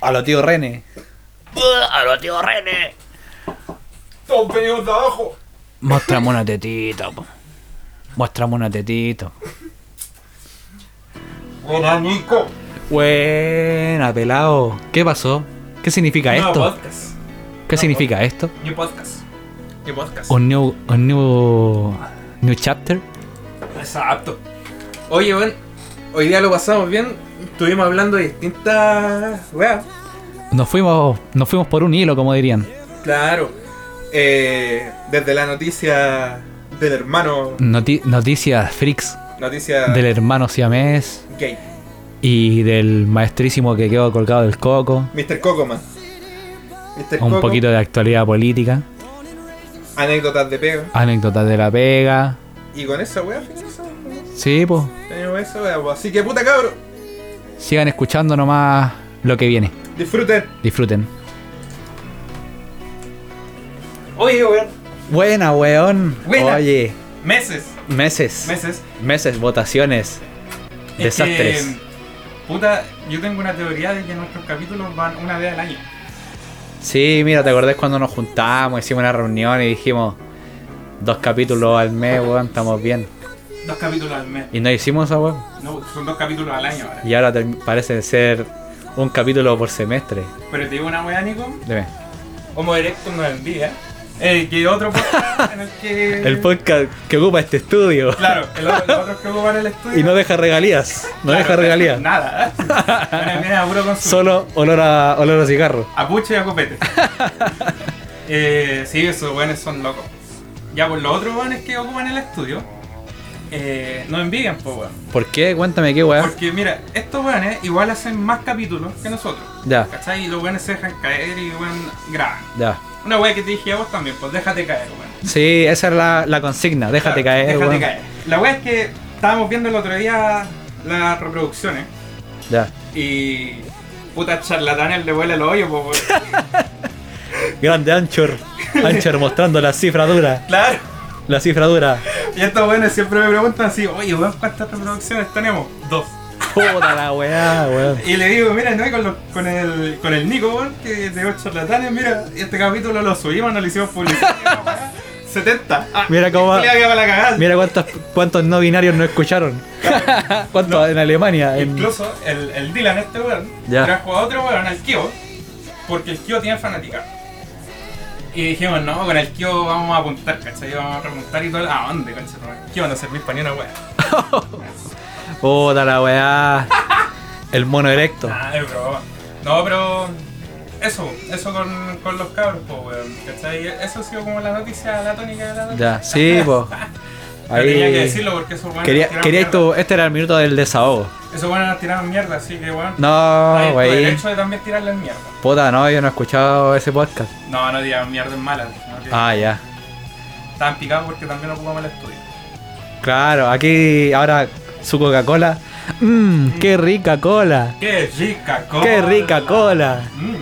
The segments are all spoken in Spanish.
A lo tío René. A lo tío René. Todos venimos de abajo. Mostramos una tetita, po. Mostramos una tetita. Buena, Nico. Buena, pelado. ¿Qué pasó? ¿Qué significa esto? podcast. ¿Qué significa esto? New podcast. New podcast. ¿Un new, un new, new chapter? Exacto. Oye, bueno, hoy día lo pasamos bien. Estuvimos hablando de distintas weas. Nos fuimos, nos fuimos por un hilo, como dirían. Claro. Eh, desde la noticia del hermano. Noti- noticias freaks Noticia del hermano siamés gay. y del maestrísimo que quedó colgado del coco. Mr. Cocoman. Mr. Un Coco, poquito de actualidad política. Anécdotas de pega. Anécdotas de la pega. Y con esa wea finalizamos. Sí, pues. Tenemos esa wea, pues. Así que puta cabro. Sigan escuchando nomás lo que viene. Disfruten. Disfruten. Oye, weón. Buena, weón. Buena. Oye, Meses. meses. Meses. Meses, votaciones. Es Desastres. que, puta, yo tengo una teoría de que nuestros capítulos van una vez al año. Sí, mira, ¿te acordás cuando nos juntamos, hicimos una reunión y dijimos dos capítulos al mes, weón, estamos bien? Dos capítulos al mes. Y no hicimos eso, weón. No, son dos capítulos al año ahora. Y ahora parece ser un capítulo por semestre. Pero te digo una wea, Nico. Dime. Homo Erectus nos envía. Eh, que otro podcast en el que. El podcast que ocupa este estudio. Claro, el otro, los otros que ocupan el estudio. Y no deja regalías. No Claro, deja regalías. Nada. Viene- viene a puro consumo. Solo olor a, olor a cigarro. A pucho y a copete. eh, sí, esos weones son locos. Ya, pues los otros weones que ocupan el estudio. Eh, no envidian, pues weón. ¿Por qué? Cuéntame qué weá. Porque mira, estos weones igual hacen más capítulos que nosotros. Ya, ¿Cachai? Y los weones se dejan caer y weón graban. ya. Una wea que te dije a vos también, pues déjate caer, weón. Sí, esa es la, la consigna. Déjate Claro, caer, Déjate weón. caer. La wea es que estábamos viendo el otro día las reproducciones Ya. y. Puta charlatanes le huele el hoyo, pues weón. Grande Anchor. Anchor mostrando la cifra dura. Claro. La cifra dura. Y estos weones siempre me preguntan así, oye weón, ¿cuántas reproducciones tenemos? Dos. Puta la weá, weón. Y le digo, mira, no, con, los- con el con el Nico, weón, que de ocho charlatanes, mira, este capítulo lo subimos, no le hicimos publicidad. una weá, 70. Ah, Mira cómo. Mira cuántos, cuántos no binarios no escucharon. ¿Cuántos en Alemania? En... Incluso el, el Dylan, este weón, Ya. trajo a otro weón al Kio, porque el Kio tiene fanática. Y dijimos, no, con el Kio vamos a apuntar, ¿cachai? Vamos a remontar y todo. ¿A dónde, concha? Kio no servís para ni una weá. Puta la weá. El mono erecto. Ah, es broma. No, pero. Eso, eso con, con los cabros, pues, weón. ¿Cachai? Eso ha sido como la noticia, la tónica de la noticia. Ya, sí, po. Tenía que decirlo porque esos weones Quería, tu, este era el minuto del desahogo. Esos weones nos tiraron mierda, así que weón. No, tu wey. derecho de también tirarles mierda. Puta, no, yo no he escuchado ese podcast. No, no digan mierda es mala. no Ah, ya. Estaban picados porque también ocupamos el estudio. Claro, aquí ahora su Coca-Cola. Mmm, qué rica cola. ¡Qué rica cola! Qué rica cola. Mm.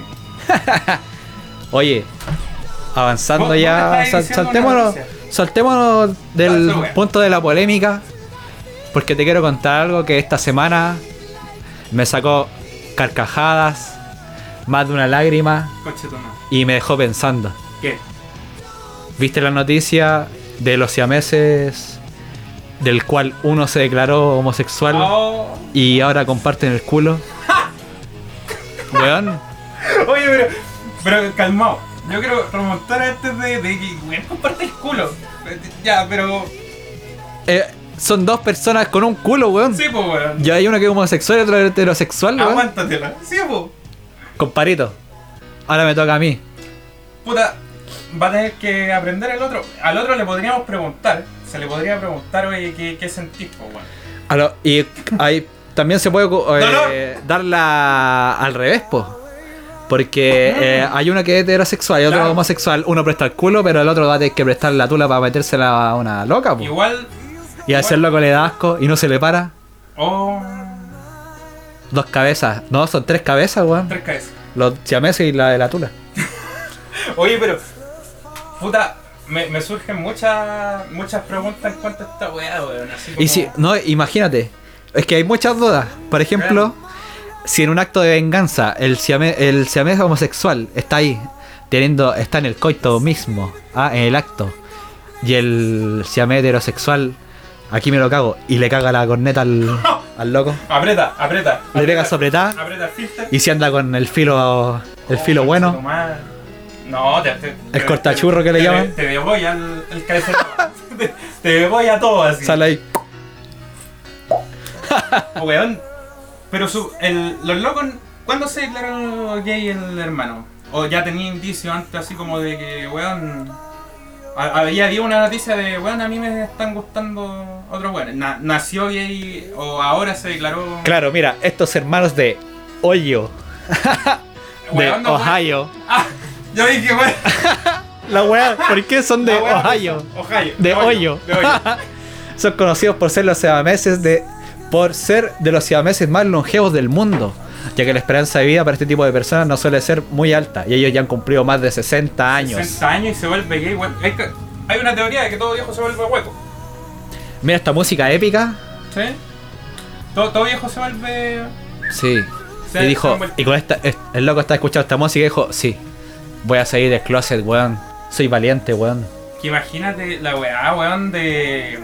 Oye, avanzando ya, saltémonos. Saltémonos del punto de la polémica, porque te quiero contar algo que esta semana me sacó carcajadas, más de una lágrima y me dejó pensando. ¿Qué? ¿Viste la noticia de los siameses del cual uno se declaró homosexual Oh. y ahora comparten el culo? Weón, Oye, pero, pero calmado. Yo quiero remontar antes de, de que weón comparte el culo. Ya, pero. eh, son dos personas con un culo, weón. Sí, pues, weón. Y hay uno que es homosexual y otro heterosexual, weón. Aguántatela. Sí, pues. Comparito. Ahora me toca a mí. Puta, va a tener que aprender el otro. Al otro le podríamos preguntar. Se le podría preguntar, oye, ¿qué, qué sentís, pues, weón? A lo- y ahí también se puede eh, No, darla al revés, po. Porque eh, hay uno que es heterosexual y otro Claro. homosexual. Uno presta el culo, pero el otro va a tener que prestar la tula para metérsela a una loca, po. Igual. Y a ese loco le da asco y no se le para. Oh. Dos cabezas. No, son tres cabezas, weón. Tres cabezas. Los siameses y la de la tula. Oye, pero. Puta, me, me surgen muchas muchas preguntas en cuanto a esta weá, weón. Como... Y si, no, imagínate. Es que hay muchas dudas. Por ejemplo, si en un acto de venganza el siamés, el siamés homosexual está ahí, teniendo, está en el coito mismo, ah, en el acto, y el siamés heterosexual, aquí me lo cago, y le caga la corneta al, al loco, Aprieta, aprieta. le pega sopletada, Aprieta el filter. y si anda con el filo, el filo Oh, bueno. No, te, te- te- cortachurro que le llaman. Te voy al el te voy a todo así. sale ahí. Oh, weón. Pero su, el, los locos, ¿cuándo se declaró gay el hermano? O ya tenía indicios antes así como de que, weón... ha- Había una noticia de, weón, a mí me están gustando otros weones. Na- nació gay o ahora se declaró... Claro, mira, estos hermanos de Ohio, de Weón, no, weón. Ohio. Ah, yo dije, weón. La weá, ¿por qué son de Ohio? Ohio. De hoyo. Son conocidos por ser los siameses de por ser de los siameses más longevos del mundo, ya que la esperanza de vida para este tipo de personas no suele ser muy alta y ellos ya han cumplido más de 60 años. 60 años y se vuelve gay. Hay, que- hay una teoría de que todo viejo se vuelve hueco. Mira esta música épica. ¿Sí? Todo, todo viejo se vuelve... Sí. Se- Y dijo, y con esta, es- el loco está escuchando esta música y dijo, sí, voy a salir del closet, weón. Soy valiente, weón. Que imagínate la weá, weón, de.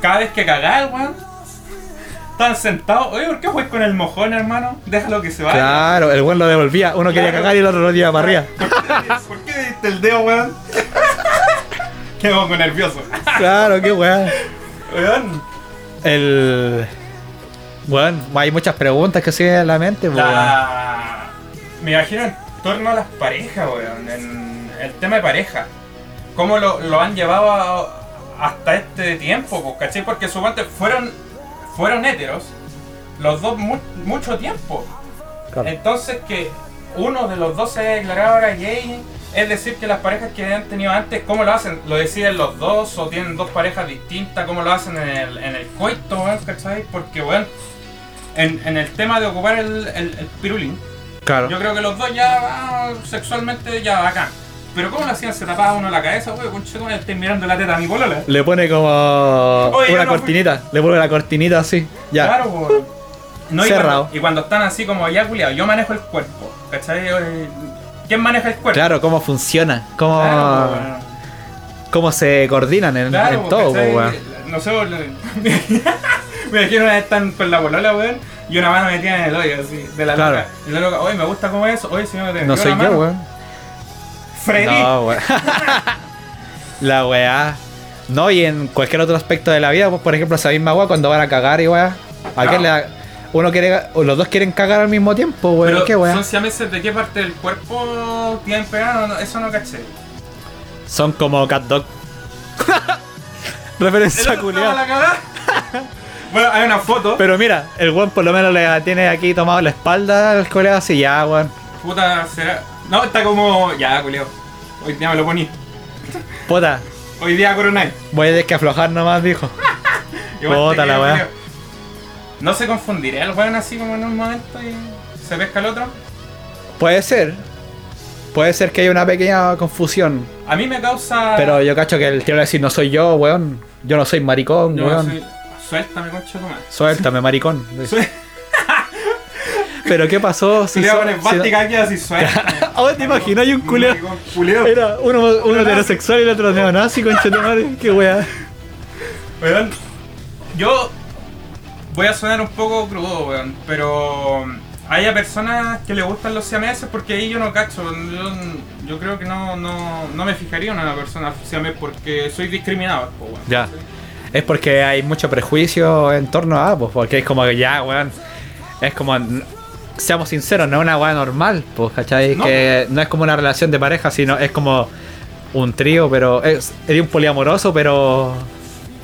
Cada vez que cagás, weón. Están sentados. Oye, ¿por qué juegas con el mojón, hermano? Déjalo que se vaya. Claro, el weón lo devolvía. Uno quería Claro. cagar y el otro lo tiraba para arriba. ¿Por qué, ¿Por qué diste el dedo, weón? Qué poco nervioso. Claro, qué weón. Weón. El. Bueno, hay muchas preguntas que siguen en la mente, weón. La... Me imagino en torno a las parejas, weón. En el tema de pareja. ¿Cómo lo, lo han llevado a- hasta este tiempo, ¿cachai? Porque suponte fueron, fueron héteros los dos mu- mucho tiempo. Claro. Entonces que uno de los dos se declarado ahora gay, es decir que las parejas que han tenido antes, ¿cómo lo hacen? ¿Lo deciden los dos o tienen dos parejas distintas? ¿Cómo lo hacen en el, en el coito, weón? ¿Cachai? Porque, weón, en, en el tema de ocupar el, el, el pirulín, Claro. yo creo que los dos ya ah, sexualmente ya acá. Pero ¿cómo lo hacían? Se tapaba uno la cabeza, weón, conchetumare, estoy mirando la teta a mi polola. Le pone como Oye, yo una no fui- cortinita. Le pone la cortinita así. Ya. Claro, weón. No, y Cerrado. cuando, y cuando están así como ya culiados, yo manejo el cuerpo, ¿cachai? Eh, ¿Quién maneja el cuerpo? Claro, cómo funciona. Cómo, Claro, cómo se coordinan en, Claro, en todo, ¿cachai? weón. No sé, me imagino una vez están con la polola, weón, y una mano metida en el hoyo, así, de la Claro. loca. Y la loca, oye, me gusta cómo es eso, oye, si no te No soy la yo, mano". weón. Freddy. No, la weá. No, y en cualquier otro aspecto de la vida, pues por ejemplo, esa misma weá cuando van a cagar y weá. ¿A quién le da- Uno quiere. O los dos quieren cagar al mismo tiempo, weón. Pero ¿Qué weá? son siameses de qué parte del cuerpo tienen pegado, No, eso no caché. Son como cat dog. ¿El Referencia cagada? bueno, hay una foto. Pero mira, el weón por lo menos le tiene aquí tomado la espalda al colega así, ya, weón. Puta, será. No, está como. Ya, culeo. Hoy día me lo poní. Puta, Hoy día coronáis. voy a tener que aflojar nomás, dijo. Puta la weá. No se confundiría el weón así como en un momento y se pesca el otro. Puede ser. Puede ser que haya una pequeña confusión. A mí me causa. Pero yo cacho que el tío va a decir, no soy yo, weón. Yo no soy maricón, Yo no weón. soy- Suéltame, concha tu madre. Suéltame, maricón. Suel- Pero ¿qué pasó? Si Culeo so- con si no- esvástica aquí así, suéltame. Oh, ¿te imaginas? Hay un culeo. Era uno, uno heterosexual y el otro neonazi, concha tu madre. Qué weá. Weón, yo voy a sonar un poco crudo, weón, pero hay a personas que le gustan los siameses porque ahí yo no cacho. Yo, yo creo que no, no, no me fijaría en una persona siamés porque soy discriminado, weón. Ya. Es porque hay mucho prejuicio en torno a, pues, porque es como que ya, weón. Es como. Seamos sinceros, no es una weá normal, pues, ¿cachai? No. Que no es como una relación de pareja, sino es como un trío, pero es, es un poliamoroso, pero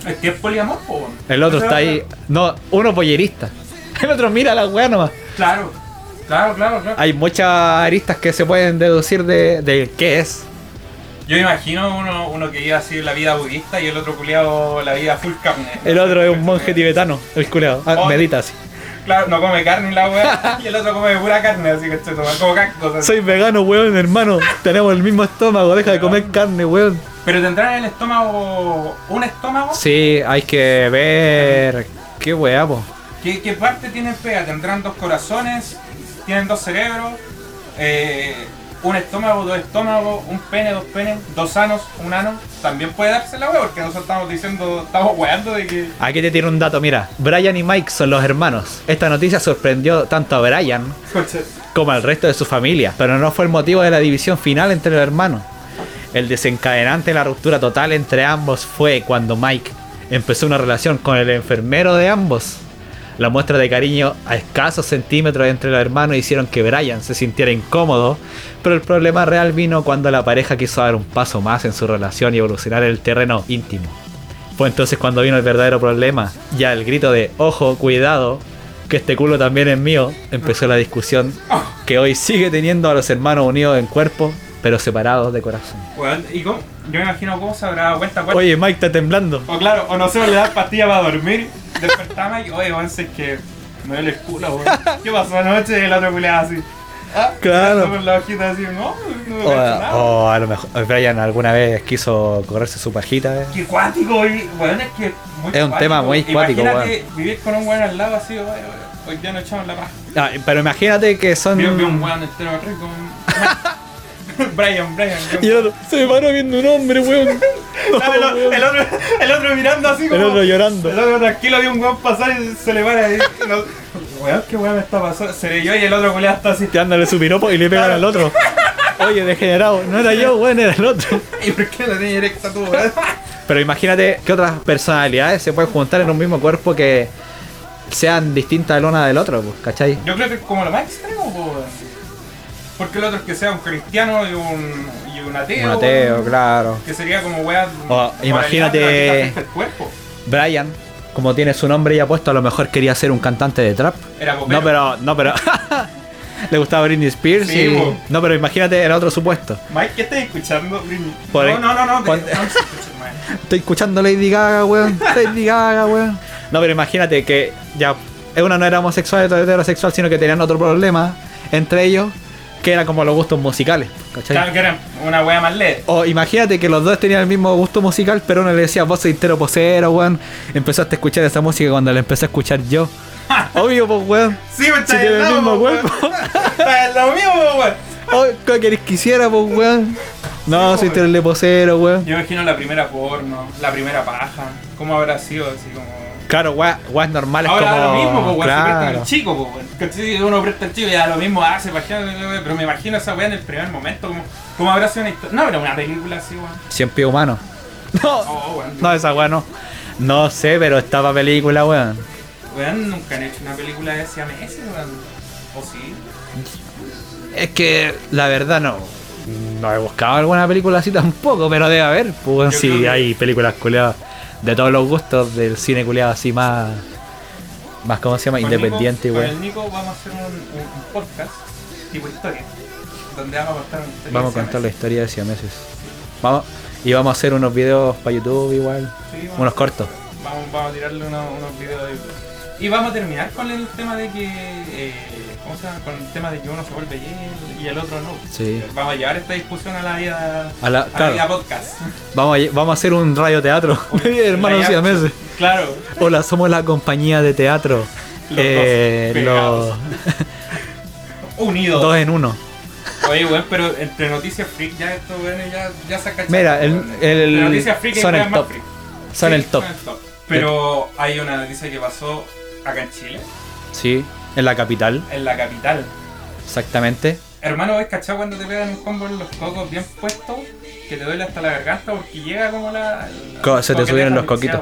Es que es poliamor, po, el otro está ahí. No, uno pollerista. El otro mira la weá nomás. Claro, claro, claro, claro. Hay muchas aristas que se pueden deducir de, de qué es. Yo imagino uno, uno que iba así la vida budista y el otro culiado la vida full carne. El otro es un monje tibetano, el culeado. Ah, Oh. medita así. Claro, no come carne la weá y el otro come pura carne, así que estoy tomando como cactus. así. Soy vegano, weón, hermano. Tenemos el mismo estómago, deja de comer carne, weón. Pero tendrán en el estómago un estómago. Sí, hay que ver Qué weá, po. ¿Qué, qué parte tienen pega? ¿Tendrán dos corazones? ¿Tienen dos cerebros? Eh, ¿Un estómago, dos estómagos? ¿Un pene, dos penes? ¿Dos anos, un ano? También puede darse la wea porque nosotros estamos diciendo, estamos weando de que... Aquí te tiene un dato, mira. Brian y Mike son los hermanos. Esta noticia sorprendió tanto a Brian como al resto de su familia, pero no fue el motivo de la división final entre los hermanos. El desencadenante de la ruptura total entre ambos fue cuando Mike empezó una relación con el enfermero de ambos. La muestra de cariño a escasos centímetros entre los hermanos hicieron que Brian se sintiera incómodo, pero el problema real vino cuando la pareja quiso dar un paso más en su relación y evolucionar el terreno íntimo. Fue entonces cuando vino el verdadero problema. Ya el grito de ojo, cuidado, que este culo también es mío, empezó la discusión que hoy sigue teniendo a los hermanos unidos en cuerpo, pero separados de corazón. Weón, ¿y cómo? Yo me imagino cómo se habrá dado cuenta. cuál- Oye, Mike está temblando. O claro, o no sé, o le das pastillas para dormir, despertaba y, oye, weón, sé que me duele el culo, weón. ¿Qué pasó anoche? El otro culeado así. Ah, Claro. Con la hojita así, no, no me O, nada. a lo mejor Brian alguna vez quiso correrse su pajita. eh. Qué cuático, y, weón, es que muy Es un tema muy cuático, Imagínate vivir con un weón al lado así, hoy día no echamos la paja. Ah, pero imagínate que son. Vi, vi un weón entero rico. Brian, Brian. Y el otro, se me paró viendo un hombre, weón. No, el, otro, el otro mirando así como. El otro llorando. El otro tranquilo vio un weón pasar y se le para ahí. No, weón, qué weón me está pasando. Se le yo y el otro culiado está así. Tirándole su piropo y le pegan al otro. Oye, degenerado. No era yo, weón, era el otro. ¿Y por qué la tenía erecta tú, weón? Pero imagínate que otras personalidades se pueden juntar en un mismo cuerpo que sean distintas la una del otro, pues, ¿cachai? Yo creo que es como lo más extremo, weón. Porque el otro es que sea un cristiano y un, y un ateo. Un ateo, claro. Que sería como weón. O, imagínate- El cuerpo. Brian, como tiene su nombre ya puesto, a lo mejor quería ser un cantante de trap. Era. No, pero, no, pero. Le gustaba Britney Spears Sí, y. po. No, pero imagínate el otro supuesto. Mike, ¿qué estás escuchando? Britney? Por no, no, no, no, no. Estoy escuchando Lady Gaga, weón. Lady Gaga, weón. No, pero imagínate que ya uno no era homosexual, otro era heterosexual, sino que tenían otro problema entre ellos, que era como los gustos musicales. ¿cachai? Claro que era una wea más leve. O imagínate que los dos tenían el mismo gusto musical, pero uno le decía, vos sois entero posero, weón. Empezaste a escuchar esa música cuando la empecé a escuchar yo. Obvio, pues, weón. Sí, me Si tiene el mismo cuerpo. Lo mismo, weón. Oh, ¿Qué querés que hiciera, pues, weón? No, Sí, soy po, terrible posero, weón. Yo imagino la primera porno, la primera paja. ¿Cómo habrá sido? Así como. Claro, weón normales Ahora como... da lo mismo, pues, weón. Se presta claro. el chico, pues, weón. ¿Cachai? Uno presta el chico y da lo mismo hace, paja, pero me imagino esa weá en el primer momento. Como, ¿Cómo habrá sido una historia? No, pero una película así, weón. Cien pies humano. No, Oh, weón. no, esa weón no. No sé, pero estaba película, weón. Weón, nunca han hecho una película de siameses, weón. ¿O sí? Es que la verdad no. No he buscado alguna película así tampoco, pero debe haber. Pues Yo sí, que- hay películas culiadas de todos los gustos del cine culiado así más. Más, ¿cómo se llama? Con Independiente, Nico, Con el Nico vamos a hacer un, un- podcast tipo historia. Donde vamos a contar una historia. Vamos a contar la historia de siameses. Vamos, y vamos a hacer unos videos para YouTube igual. Sí, Unos cortos. Vamos, vamos a tirarle unos, unos videos de YouTube. Y vamos a terminar con el tema de que. eh, ¿Cómo se llama? Con el tema de que uno se vuelve y el otro no. Sí. Vamos a llevar esta discusión a la vida. A la- a claro. vida podcast. Vamos a, vamos a hacer un radioteatro. Hermanos La- siameses. Claro. Hola, somos la compañía de teatro. Los Eh, dos los Unidos. dos en uno. Oye, weón, pero entre noticias freak ya estos weones ya, ya se cachan. Mira, el- el- noticias freak son el top. freak. Son Sí, el top. Pero hay una noticia que pasó acá en Chile, Sí, en la capital, en la capital. exactamente. Hermano, ¿ves cachado cuando te pegan un combo en los cocos bien puesto? Que te duele hasta la garganta porque llega como la. la- se te subieron los coquitos.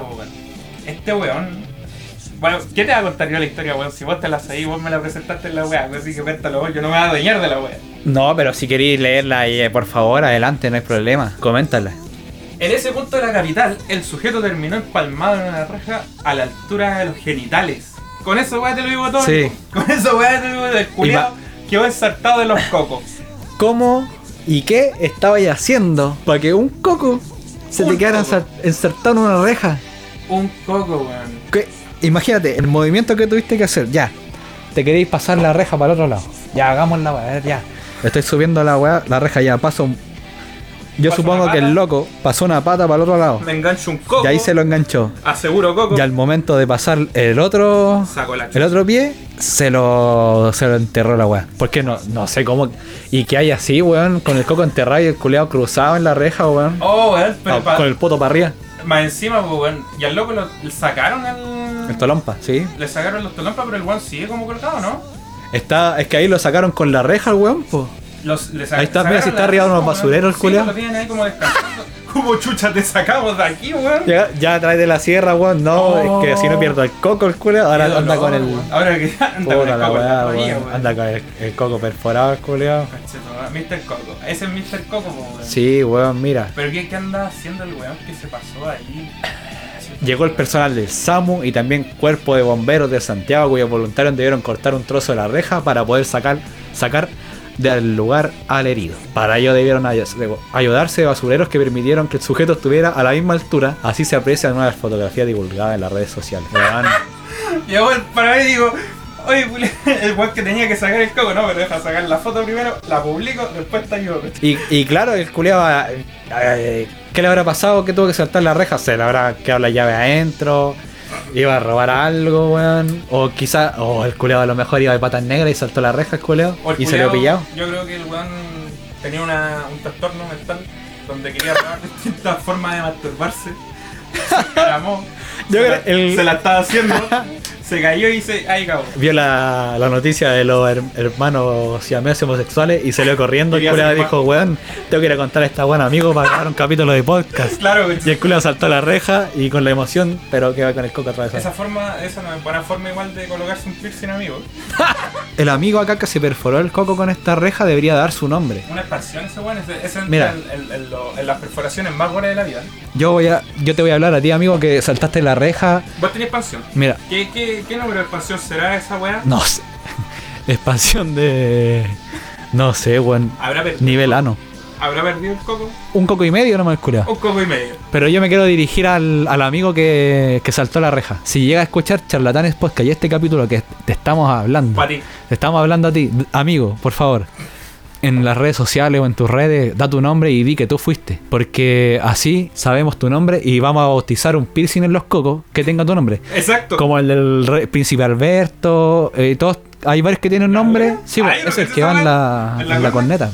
Este weón. Bueno, ¿qué te va a contar yo la historia, weón? Si vos te la sabís, vos me la presentaste en la weá, así que cuéntalo vos, yo no me voy a adueñar de la weá. No, pero si queréis leerla, eh, por favor, adelante, no hay problema. Coméntala. En ese punto de la capital, el sujeto terminó empalmado en una reja a la altura de los genitales. Con eso, weá, te lo digo todo. Sí. Con eso, weá, te lo digo todo. El culiao quedó ensartado de los cocos. ¿Cómo y qué estabais haciendo para que un coco se Un te quedara coco. ensar- ensartado en una reja? Un coco, weón. Imagínate, el movimiento que tuviste que hacer, ya. Te queréis pasar la reja para el otro lado. Ya, hagamos la weá, ya. Estoy subiendo la weá, la reja ya, paso. Yo Paso supongo que el loco pasó una pata para el otro lado. Me engancho un coco. Y ahí se lo enganchó. Aseguro coco. Y al momento de pasar el otro. Saco la El otro pie se lo, se lo enterró la weá. Porque no, no sé cómo. Y que hay así, weón, con el coco enterrado y el culeado cruzado en la reja, weón. Oh, weón, pero Ah, pa- con el poto para arriba. más encima, pues, weón. Y al loco lo, le sacaron el. El tolompa, sí. Le sacaron los tolompas, pero el weón sigue como colgado, ¿no? Está, es que ahí lo sacaron con la reja el weón, po. Los, Ahí está, mira, si está arriba de unos basureros el sí, culiao. lo tienen ahí como descansando. ¿Cómo chucha te sacamos de aquí, weón? Ya, ya trae de la sierra, weón. No, Oh. es que si no pierdo el coco el culeado. Ahora Qué anda dolor, con el. weón. Ahora que anda con el coco weá, weón. weón. Anda con el, el coco perforado el. Conchetumare, Mr. Coco. Ese es Mr. Coco, weón. Sí, weón, mira. Pero ¿qué, qué anda haciendo el weón que se pasó ahí? Llegó el personal del SAMU y también cuerpo de bomberos de Santiago cuyos voluntarios debieron cortar un trozo de la reja para poder sacar, sacar del lugar al herido. Para ello debieron ay- ayudarse basureros que permitieron que el sujeto estuviera a la misma altura. Así se aprecia en una fotografía divulgada en las redes sociales. Weón. Llegó el paramédico. Oye, culi- el weón que tenía que sacar el coco, no, pero deja sacar la foto primero, la publico, después te ayudo. Y, y claro, el culiado, ¿qué le habrá pasado? Que tuvo que saltar la reja, se le habrá quedado la llave adentro, iba a robar algo, weón. O quizá, o el culiado a lo mejor iba de patas negras y saltó la reja el culiado O el y se culiao, pillado. Yo creo que el weón tenía una, un trastorno mental donde quería probar distintas formas de masturbarse. Se encaramó, Yo se, creo la, el- se la estaba haciendo, se cayó y se. ¡Ay, cabrón! Vio la, la noticia de los her- hermanos siameses homosexuales y salió corriendo. El ser dijo, weón, tengo que ir a contar a esta buena amigo para grabar un capítulo de podcast. Claro, Y el culiado saltó la reja y con la emoción, pero que va con el coco atravesado. esa forma, esa no es buena forma igual de colocarse un piercing amigo. El amigo acá que se perforó el coco con esta reja debería dar su nombre. Una expansión ese weón, ese, ese Mira. lo- en las perforaciones más buenas de la vida. Yo voy a, yo te voy a hablar a ti, amigo, que saltaste la reja. Vos tenés expansión. Mira, ¿Qué, qué, qué número de expansión será esa weá? no sé. Expansión de. No sé, weón. ¿Habrá perdido, Nivel ano. ¿Habrá perdido el coco? Un coco y medio nomás, culiado. Un coco y medio. Pero yo me quiero dirigir al, al amigo que, que saltó la reja. Si llega a escuchar Charlatanes Podcast y este capítulo que te estamos hablando, Para ti. te estamos hablando a ti, amigo, por favor, en las redes sociales o en tus redes, da tu nombre y di que tú fuiste. Porque así sabemos tu nombre y vamos a bautizar un piercing en los cocos que tenga tu nombre. Exacto. Como el del re- Príncipe Alberto, eh, todos, hay varios que tienen nombre. Sí, Ah, pues, yo es el que va en la, en la en la corneta.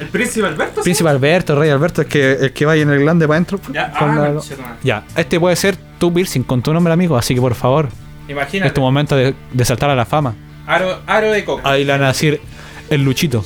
¿El príncipe Alberto? Príncipe Alberto, Rey Alberto, es que el que va ahí en el glande para adentro. pues, Ya, ah, la- ya, este puede ser tu piercing con tu nombre, amigo, así que por favor, Imagínate. es tu momento de, de saltar a la fama. Aro, aro de coco. Ahí le van a decir el Luchito,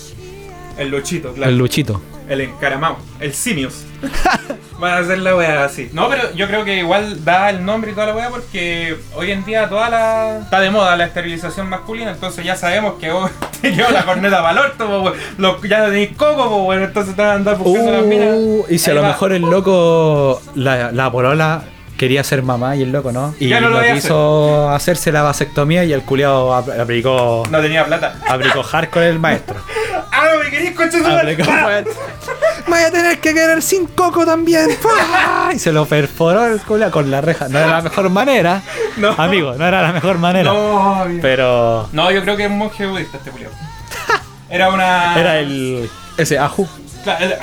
El luchito, claro. el Luchito. El encaramado. El simios. Van a hacer la weá así. No, pero yo creo que igual da el nombre y toda la weá porque hoy en día toda la. Está de moda la esterilización masculina, entonces ya sabemos que vos te quedó la corneta para el orto, po. Los- ya no tenéis coco, po, weón, entonces te van a andar buscando las minas. Uh, y si a lo va. mejor el loco, la, la polola quería ser mamá y el loco no. Y Ya no lo quiso hacerse la vasectomía y el culiado ap- aplicó, No tenía plata. aplicó hardcore el maestro. ¡Ah, no me madre! Aplicó, ¡Ah! Voy a tener que querer sin coco también. Y se lo perforó el culiao con la reja. No era la mejor manera. No. Amigo, no era la mejor manera. No, bien. Pero No, yo creo que es un monje budista este culiao. Era una. era el. Ese Aju. Cla- el-.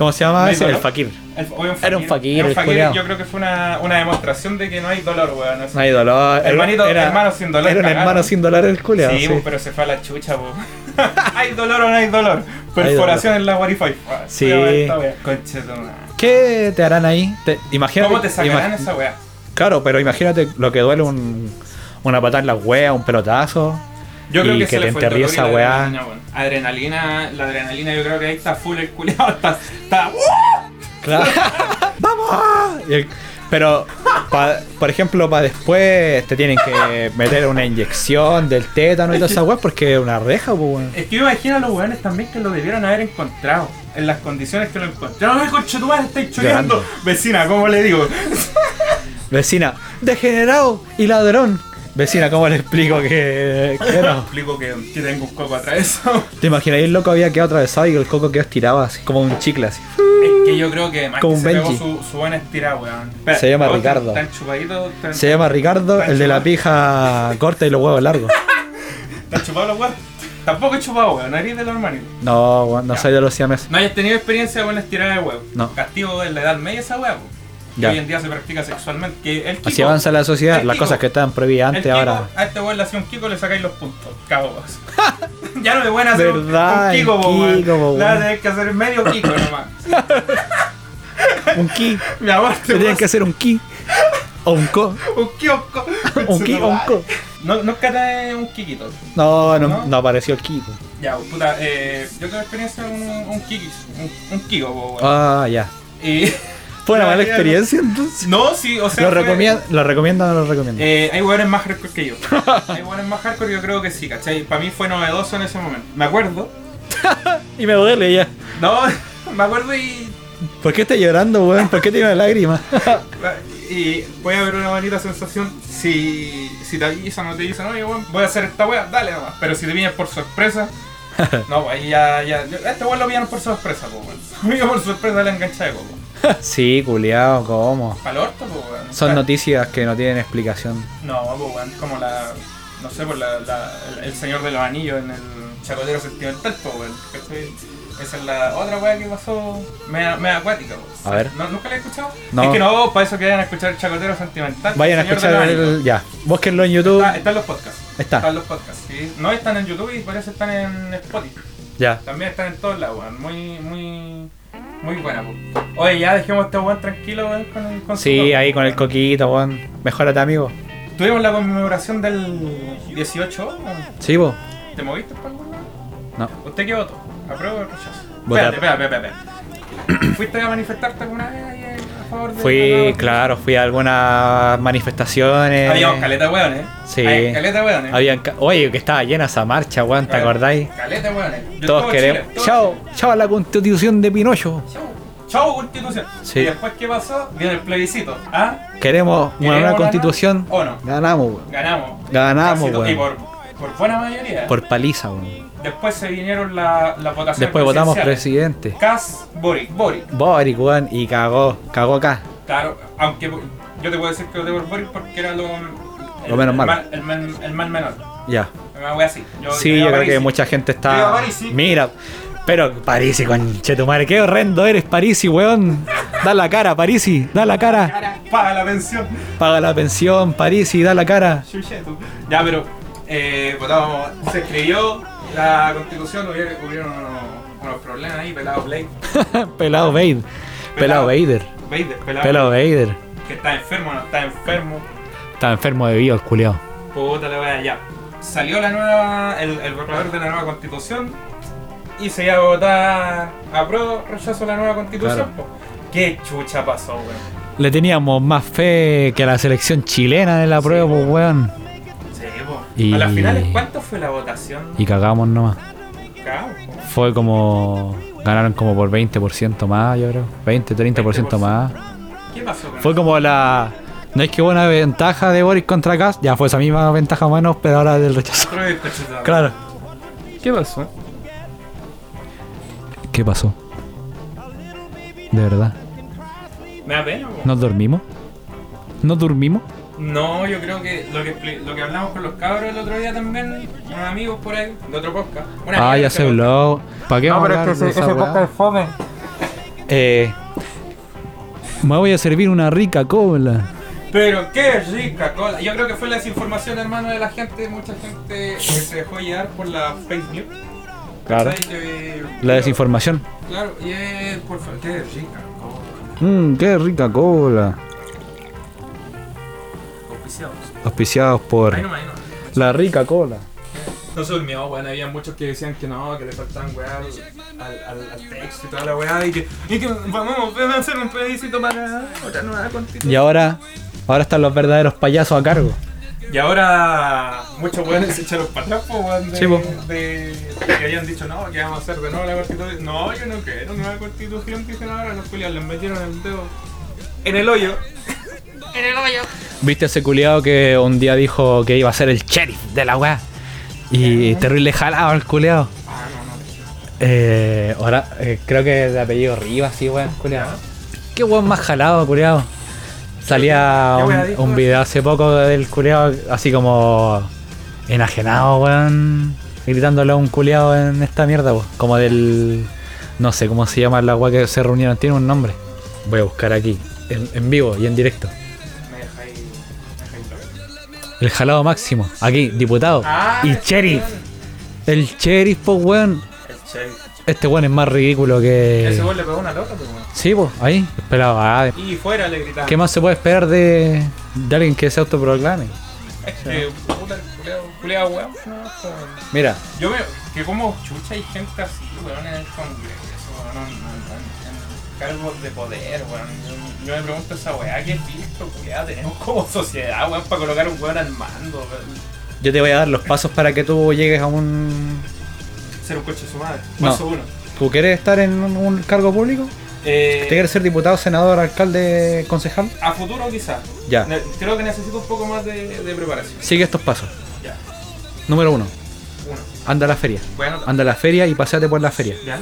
¿Cómo se llama ¿No ese? El? Fakir. El- Era un fakir, Era un el fakir. Yo creo que fue una, una demostración de que no hay dolor, weón. No hay dolor. Hermanito, hermano sin dolor, Era un cagaron. hermano sin dolor el culiao. Sí, sí. pues, pero se fue a la chucha, po. ¿Hay dolor o no hay dolor? Perforación en la Wi-Fi. Ah, Sí. ¿Qué te harán ahí? Te- imagínate. ¿Cómo te sacarán esa weá? Claro, pero imagínate lo que duele un, una patada en la wea, un pelotazo. Yo creo Y que, que se te enterrí esa weá. adrenalina, la adrenalina yo creo que ahí está full el culiao. Está, está, Claro. ¡Vamos! El- Pero, pa- por ejemplo, para después te tienen que meter una inyección del tétano y toda esa weá porque es una reja, pues, weón. Es que yo imagino a los weones también que lo debieron haber encontrado. En las condiciones que lo encontraron. ¡Ay, conchetumare, estáis choreando! Vecina, ¿cómo le digo? Vecina, degenerado y ladrón. Vecina, ¿cómo le explico que, que no? explico que, tengo un coco atravesado. ¿Te imaginas? El loco había quedado atravesado y el coco quedó estirado así, como un chicle así. Es que yo creo que más Como que un se pegó su, su buena estirada, weón. Espera, Se llama ¿todos Ricardo. Se llama Ricardo, el de la pija corta y los huevos largos. ¿están chupados los weón. Tampoco he chupado, weón. No eres de los hermanitos. No, weón, no Ya. soy de los siameses. No hayas tenido experiencia con la estirada de huevo. No. Castigo en la edad media esa huevo. Que Ya. hoy en día se practica sexualmente. Que el Así Kiko- avanza la sociedad, las Kiko- cosas que estaban prohibidas antes Kiko, ahora. A este weón le hacía un Kiko le sacáis los puntos. Cabos. ya no le pueden hacer un- Verdad, un Kiko. Kiko, po, Le van a tener que hacer medio Kiko nomás. Un ki. Mi amor, Se tenían que hacer un ki. O un ko. Un kiosco. Un ki o un ko. No, te un Kikito. No, no, ¿No? no apareció el ki. po. Ya, puta, eh, yo tengo experiencia un, un Kiki, un, un Kiko, weón. Ah, ya. Y. Fue una mala experiencia entonces. No, sí, o sea. ¿Lo fue- recomienda, ¿Lo recomienda o no lo recomienda? Eh, hay hueones más hardcore que yo. hay hueones más hardcore, yo creo que sí, ¿cachai? Para mí fue novedoso en ese momento. Me acuerdo. Y me duele ya. No, me acuerdo y. ¿Por qué estás llorando, weón? ¿Por qué tiene una lágrima? Y puede haber una bonita sensación si, si te avisan o te dicen, oye, weón, voy a hacer esta wea, dale nomás. Pero si te pillan por sorpresa, no, pues ahí ya, ya. este weón lo pillan por sorpresa, pues weón. Yo por sorpresa le enganché de coco. sí, culiao, ¿cómo? Orto, pues weón. Son Pa- noticias que no tienen explicación. No, pues weón, como la. No sé, por la, la- el, el Señor de los Anillos en el Chacotero Sentimental, pues weón. ¿cachai? Esa es la otra weá que pasó media, media acuática, weón. A ver. ¿No, ¿Nunca la he escuchado? No. Es que no, para eso que vayan a escuchar el Chacotero Sentimental. Vayan a el Señor de escuchar los Anillos. el. Ya, búsquenlo en YouTube. Está, está en los podcasts. Está. Están los podcasts, sí. No están en YouTube y parece están en Spotify. Ya. También están en todos lados, weón. Muy, muy. Muy buena, weón. Oye, ya dejemos a este weón tranquilo, weón, con el con Sí, ahí con el coquito, weón. Mejórate, amigo. Tuvimos la conmemoración del 18, weón. Sí, vos. ¿Te moviste para algún lado? No. ¿Usted qué votó? ¿Apruebo o rechazo? Votar. Espérate, espérate, espérate, espérate. ¿Fuiste a manifestarte alguna vez ahí favor de Fui, la- claro, fui a algunas manifestaciones. Había caleta weón, eh. Sí. Hay caleta weón, eh. Habían ca- Oye, que estaba llena esa marcha, weón, ¿te acordáis? Caleta weón, eh. Yo Todos todo queremos. Chile, todo Chao, Chile. chao a la constitución de Pinocho. Chau. Chau, constitución. Sí. Y después, ¿qué pasó? Viene el plebiscito. ¿Ah? Queremos una ¿Queremos nueva constitución. ¿O no? Ganamos, weón. Ganamos. Ganamos, to- Y weón. por, por buena mayoría. Por paliza, weón. Después se vinieron la, la votación. Después votamos presidente. Cas Boric. Boric. Boric, weón, y cagó, cagó acá. Claro, aunque yo te puedo decir que voté por Boric porque era lo, Lo menos malo. mal- el, mal- el mal menor. Ya. Una wea así. Yo, Sí, yo creo que mucha gente está. Mira, pero Parisi, conchetumare, qué horrendo eres, Parisi, weón. Da la cara, Parisi, da la cara. Paga la pensión. Paga la pensión, Parisi, da la cara. Ya, pero eh, votamos, se escribió la constitución, hubieron unos, unos problemas ahí, pelado Blade. Pelado Vader. Pelado Vader. Vader, pelado. Pelado Vader. Que está enfermo, no está enfermo. Está enfermo de vivo el culiao. Puta la wea, ya. Salió la nueva, el, el borrador de la nueva constitución y se iba a votar apruebo, rechazo la nueva constitución. Claro. ¿Qué chucha pasó, weón? Le teníamos más fe que a la selección chilena de la prueba, pues, weón. Y- A las finales, ¿cuánto fue la votación? Y cagamos nomás. Cagamos. Fue como. Ganaron como por 20% más, yo creo. 20, 30% más. ¿Qué pasó con Fue como la. No es que hubo una ventaja de Boris contra Gas, ya fue esa misma ventaja menos, pero ahora del rechazo. Claro. ¿Qué pasó? ¿Qué pasó? De verdad. Me da pena. ¿Nos dormimos? ¿Nos dormimos? No, yo creo que lo que, expli- lo que hablamos con los cabros el otro día también, unos amigos por ahí, de otro podcast. Una Ah, ya se este habló. ¿Para qué No, vamos pero a es que hablar de ese, esa ese podcast es fome. Eh, me voy a servir una rica cola. Pero qué rica cola. Yo creo que fue la desinformación, hermano, de la gente. Mucha gente eh, se dejó llevar por la fake news. Claro. Que- La desinformación. Claro, y es por fa- qué rica cola. Mmm, qué rica cola. Auspiciados. Por Ahí nomás, ahí nomás. la rica cola. No se durmió, weón. Había muchos que decían que no, que le faltaban weá al, al, texto y toda la weá. Y que, y que vamos, vamos a hacer un plebiscito para otra nueva constitución. Y ahora, ahora están los verdaderos payasos a cargo. Y ahora muchos weones se echaron para atrás, weón, de, Sí, po. de- de que habían dicho, no, que vamos a hacer de nuevo la constitución. No, yo no quiero nueva constitución, dicen ahora. Los culiados les metieron el dedo en el hoyo. En el hoyo. ¿Viste ese culiado que un día dijo que iba a ser el sheriff de la weá? Y terrible jalado el culiado. Ah, no, no. Eh, ahora, eh, creo que de apellido Rivas, sí, weón, culiado. Qué weón más jalado, culiado. Salía ¿Qué un, weá un video hace poco del culiado así como enajenado, weón. gritándole a un culiado en esta mierda, po. Como del. No sé cómo se llama la agua que se reunieron. Tiene un nombre. Voy a buscar aquí. En, en vivo y en directo. El jalado máximo. Aquí, diputado. Ah, y sheriff. El sheriff, po, weón. El sheriff. Este weón es más ridículo que. Ese weón le pegó una loca, weón. Sí, pues, ahí. Esperaba. ah, Y fuera le gritaban. ¿Qué más se puede esperar de, de alguien que se autoproclame? Es que, puta, culeado, weón. No, Mira, Yo veo que como chucha hay gente así, weón, en el Congreso, weón, en cargos de poder, weón. Yo, yo me pregunto esa weá, ¿qué filtro, culiado, tenemos como sociedad, weón, para colocar un weón al mando, weón? yo te voy a dar los pasos para que tú llegues a un. Ser un coche de su madre. No. Paso uno. ¿Tú quieres estar en un, un cargo público? Eh, ¿Te quieres ser diputado, senador, alcalde, concejal? a futuro quizás. Ya. Ne- Creo que necesito un poco más de, de preparación. Sigue estos pasos. Ya. Número uno, Uno. anda a la feria. Voy a anotar. Anda a la feria y paseate por la feria. Ya.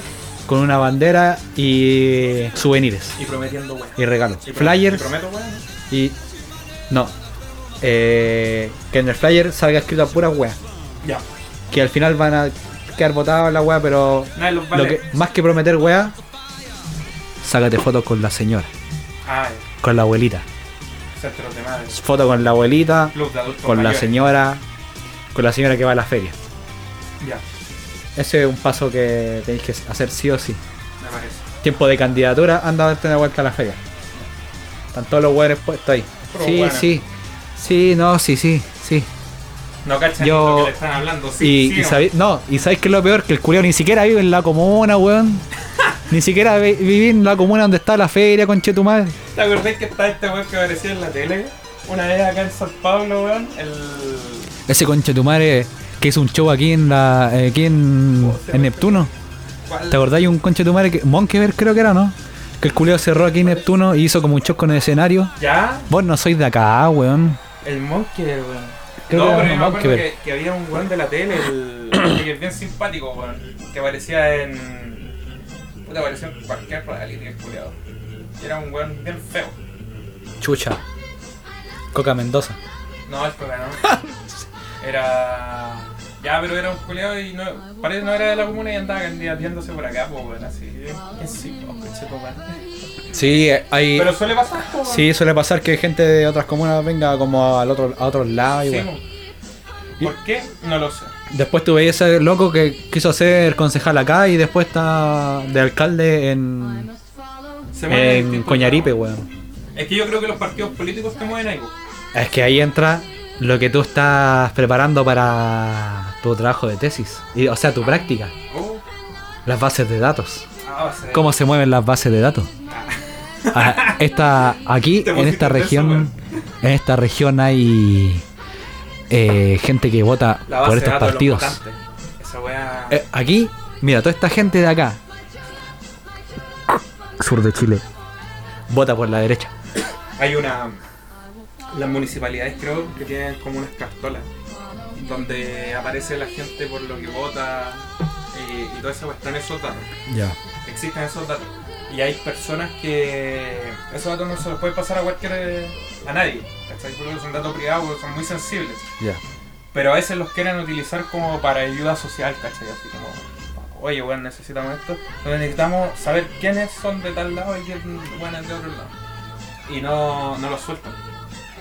Con una bandera y souvenirs Y prometiendo weón. y regalos. Y Flyers Y prometo weón. y. No. Eh, que en el flyer salga escrito a pura wea. Ya. Que al final van a quedar botados la wea, pero Nadie los Lo vale. que, más que prometer weá, sácate fotos con la señora, Ah, con la abuelita. centros de madre. Foto con la abuelita, Club de adultos con la señora, con la señora que va a la feria. Ya, Ese es un paso que tenéis que hacer sí o sí. me parece. Tiempo de candidatura, anda a darte una vuelta a la feria. Están todos los weones puestos ahí. Sí, sí. Sí, no, sí, sí, sí. No cachan Yo- lo que le están hablando. Sí, y, sí, y no. sabéis, no, y sabéis que es lo peor, que el culiao ni siquiera vive en la comuna, weón. ni siquiera vi- en la comuna donde está la feria, conche tu madre. ¿Te acordás que está este weón que aparecía en la tele? Una vez acá en San Pablo, weón. El. Ese conche tu madre que hizo un show aquí en la eh, aquí en, en Neptuno. ¿Cuál? ¿Te acordás de un conche tu madre que Monkever creo que era, no? Que el culeo cerró aquí en Neptuno y hizo como un show con el escenario. ¿Ya? Vos no sois de acá, weón. El Monkey, weón. Creo no, que pero yo me acuerdo que, que había un weón de la tele, el, que es bien simpático, weón. Que aparecía en. Puta, aparecía en cualquier reality, el culiado. Y era un weón bien feo. Chucha. Coca Mendoza. No, el coca, no. Era. Ya, pero era un culiado y no, parece no era de la comuna y andaba candidateándose por acá, pues, weón, así. Es sí, weón. Sí, hay Pero suele pasar, po, weón. Sí, suele pasar que gente de otras comunas venga como al otro, a otros lados y Sí, weón. po. ¿Por qué? No lo sé. Después tuve ese loco que quiso ser concejal acá y después está de alcalde en, Se en Coñaripe, weón. Es que yo creo que los partidos políticos te mueven ahí, po. Es que ahí entra lo que tú estás preparando para tu trabajo de tesis, y, o sea, tu práctica, las bases de datos. ¿Cómo se mueven las bases de datos? Ah, esta, aquí, en esta región, en esta región hay eh, gente que vota por estos partidos. Eh, aquí, mira, toda esta gente de acá, sur de Chile, vota por la derecha. Hay una. Las municipalidades creo que tienen como unas cartolas donde aparece la gente por lo que vota y, y toda esa cuestión, esos datos. Ya. Existen esos datos. Y hay personas que esos datos no se los puede pasar a cualquier. a nadie. ¿cachai? Porque son datos privados, son muy sensibles. Ya. Pero a veces los quieren utilizar como para ayuda social, ¿cachai? Así como, oye, bueno, necesitamos esto. Entonces necesitamos saber quiénes son de tal lado y quiénes bueno, de otro lado. Y no, no los sueltan.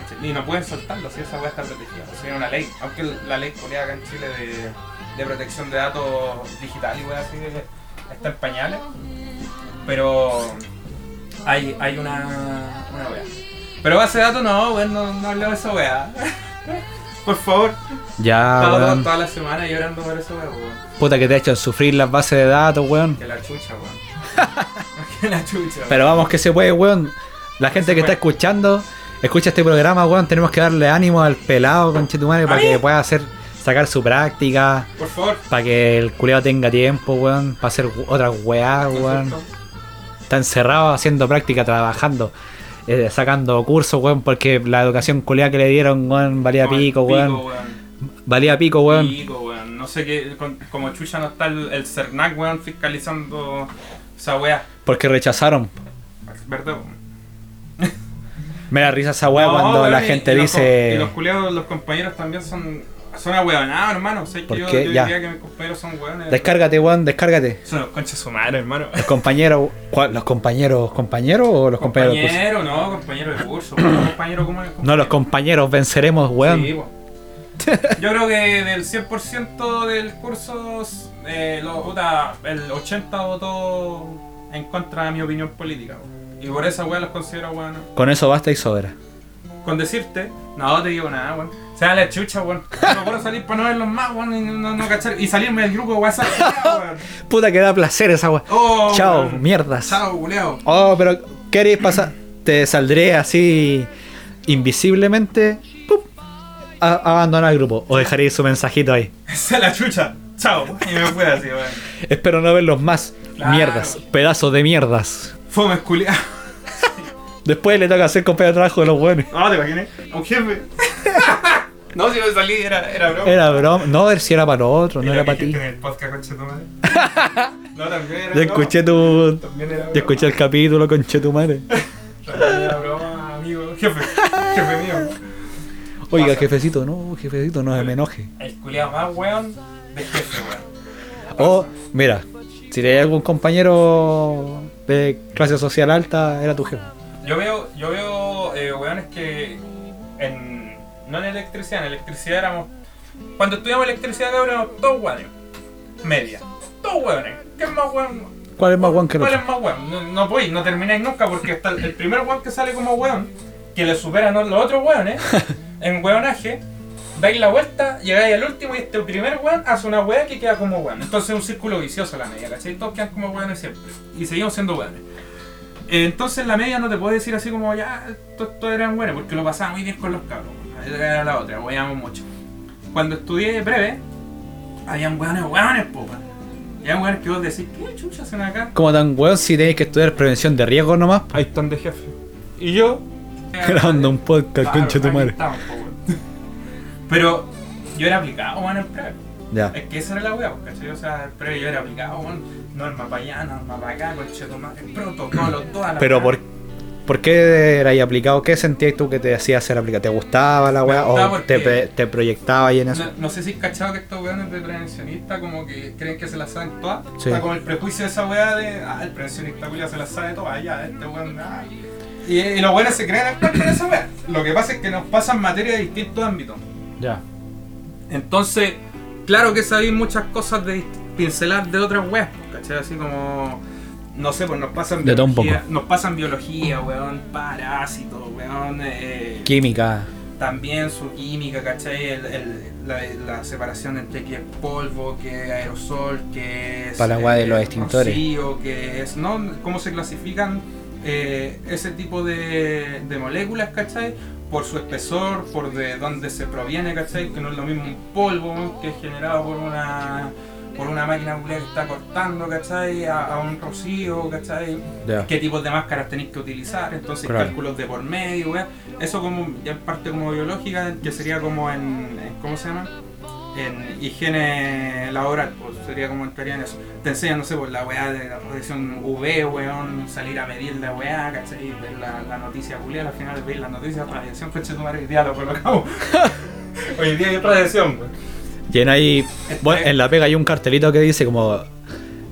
¿Cachai? Y no pueden soltarlo, si esa weá está protegida. O sea, hay una ley, aunque la ley coreana acá en Chile de, de protección de datos digital y weá así que está en pañales. Pero hay, hay una, una weá. Pero base de datos no, weón, no, no de esa weá. Por favor. Ya, Estaba toda, toda la semana llorando por eso, weón. Puta que te ha hecho sufrir las bases de datos, weón. Que la chucha, weón. que la chucha, weón. Pero vamos que se puede, weón. La gente que está escuchando, escucha este programa, weón. Tenemos que darle ánimo al pelado, conchetumare, para que pueda hacer, sacar su práctica. Por favor. Para que el culeado tenga tiempo, weón. Para hacer otras weá, weón. Está encerrado haciendo práctica, trabajando. eh, sacando cursos, weón, porque la educación culeada que le dieron, weón, valía pico, weón. Valía pico, weón. Pico, weón. No sé qué, con- como chucha no está el, el CERNAC, weón, fiscalizando esa weá. Porque rechazaron. ¿Verdad, weón? Me da risa esa weá No, cuando weón, la gente y los dice. co- y los culiados, los compañeros también son Son ahueonados, hermano. Sé que ¿Por yo, yo diría que mis compañeros son hueones. Descárgate, weón, descárgate. Son los conchas su madre, hermano. Los compañeros, ¿cuál? ¿los compañeros compañeros o los compañeros del curso? Compañero, no, compañero de curso. ¿Cómo compañero, ¿cómo es? No, los compañeros venceremos, weón. Sí, po. Yo creo que del 100% del curso, eh, lo, puta, el 80 votó en contra de mi opinión política. po. Y por esa weá los considero weón. Con eso basta y sobra. Con decirte, no te digo nada, weón. Se da la chucha, weón. No puedo salir para no verlos más, weón, y no, no cachar. Y salirme del grupo de WhatsApp, weón. Puta que da placer esa weón. Oh, Chao, weón. mierdas. Chao, culeo. Oh, pero ¿qué haréis pasar? Te saldré así invisiblemente ¡pum! a, abandonar el grupo. O dejaré su mensajito ahí. Esa es la chucha. Chao. Y me fui así, weón. Espero no verlos más. Claro. Mierdas, pedazos de mierdas. Fome culiao. Después le toca hacer compañero de trabajo de los buenos. No, te imaginé. Un jefe. no, si me salí, era, era broma. Era broma. No, a ver si era para los otros, no era para ti. En el podcast, concha tu madre. no, también era Ya escuché tu. También era broma. Ya escuché el capítulo, conche tu madre. También era broma, amigo. Jefe. Jefe mío. Oiga, Pasa. jefecito, no, jefecito, no se me enoje. El culiao más weón de jefe, weón. O, mira, si hay algún compañero de clase social alta, era tu jefe. Yo veo, yo veo eh, weones que en, no en electricidad, en electricidad éramos, cuando estudiamos electricidad cabrón, éramos todos weones, media, todos weones, ¿qué es más weón? ¿Cuál es más guan que el ¿Cuál otro? es más weón? No, no podéis, no termináis nunca porque está el, primer weón que sale como weón, que le superan los otros weones, en weonaje, dais la vuelta, llegáis al último y este primer weón hace una wea que queda como weón. Entonces es un círculo vicioso la media, ¿cachai? Todos quedan como weones siempre. Y seguimos siendo weones. Eh, Entonces la media no te puede decir así como ya, todos eran buenos, porque lo pasaba muy bien con los cabros. weón. Era la otra, weábamos mucho. Cuando estudié breve, habían weones weones, po. Y habían weones que vos decís, ¿qué chucha hacen acá? Como tan weón si tenéis que estudiar prevención de riesgo nomás. Ahí están de jefe. Y yo. Grabando un podcast, Claro, conche tu madre. estamos, po, weón. Pero yo era aplicado, weón, en breve. Ya. Es que esa era la weá, ¿cachai? O sea, el previo yo era aplicado, weón. Norma para allá, norma para acá, tomate, protocolo, toda la Pero por, ¿por qué eras aplicado? ¿Qué sentías tú que te hacía ser aplicado? ¿Te gustaba la weá? ¿O te, pre- te proyectaba ahí en eso? No, no sé si has cachado que estos weones de prevencionista como que creen que se las saben todas. Sí. Como el prejuicio de esa weá de, ah, el prevencionista culia se las sabe todas, ya, este weón, ah. Y, y los weones se creen expertos en esa weá. Lo que pasa es que nos pasan materias de distintos ámbitos. Ya. Entonces, claro que sabéis muchas cosas de pincelar de otras weas, ¿cachai? Así como, no sé, pues nos pasan De biología, nos pasan biología, weón, parásitos, weón, eh, Química. también su química, ¿cachai? El- el- la, la separación entre que es polvo, que es aerosol, que es... Para la de los extintores. rocío, que es... ¿no? ¿Cómo se clasifican eh, ese tipo de, de moléculas, ¿cachai? Por su espesor, por de dónde se proviene, ¿cachai? Que no es lo mismo un polvo que es generado por una por una máquina que está cortando, ¿cachai? A, a un rocío, ¿cachai? Ya. qué tipos de máscaras tenéis que utilizar, entonces Claro. cálculos de por medio, eso como ya en parte como biológica, que sería como en, en- ¿cómo se llama? En higiene laboral, pues sería como entraría en eso. Te enseñan, no sé, pues la weá de la radiación UV, weón, salir a medir la weá, ¿cachai? Ver la, la noticia culiada, al final ver las noticias, radiación, coche tu madre, hoy día lo colocamos. hoy día hay radiación, weón. Y en ahí, bueno, en la pega hay un cartelito que dice como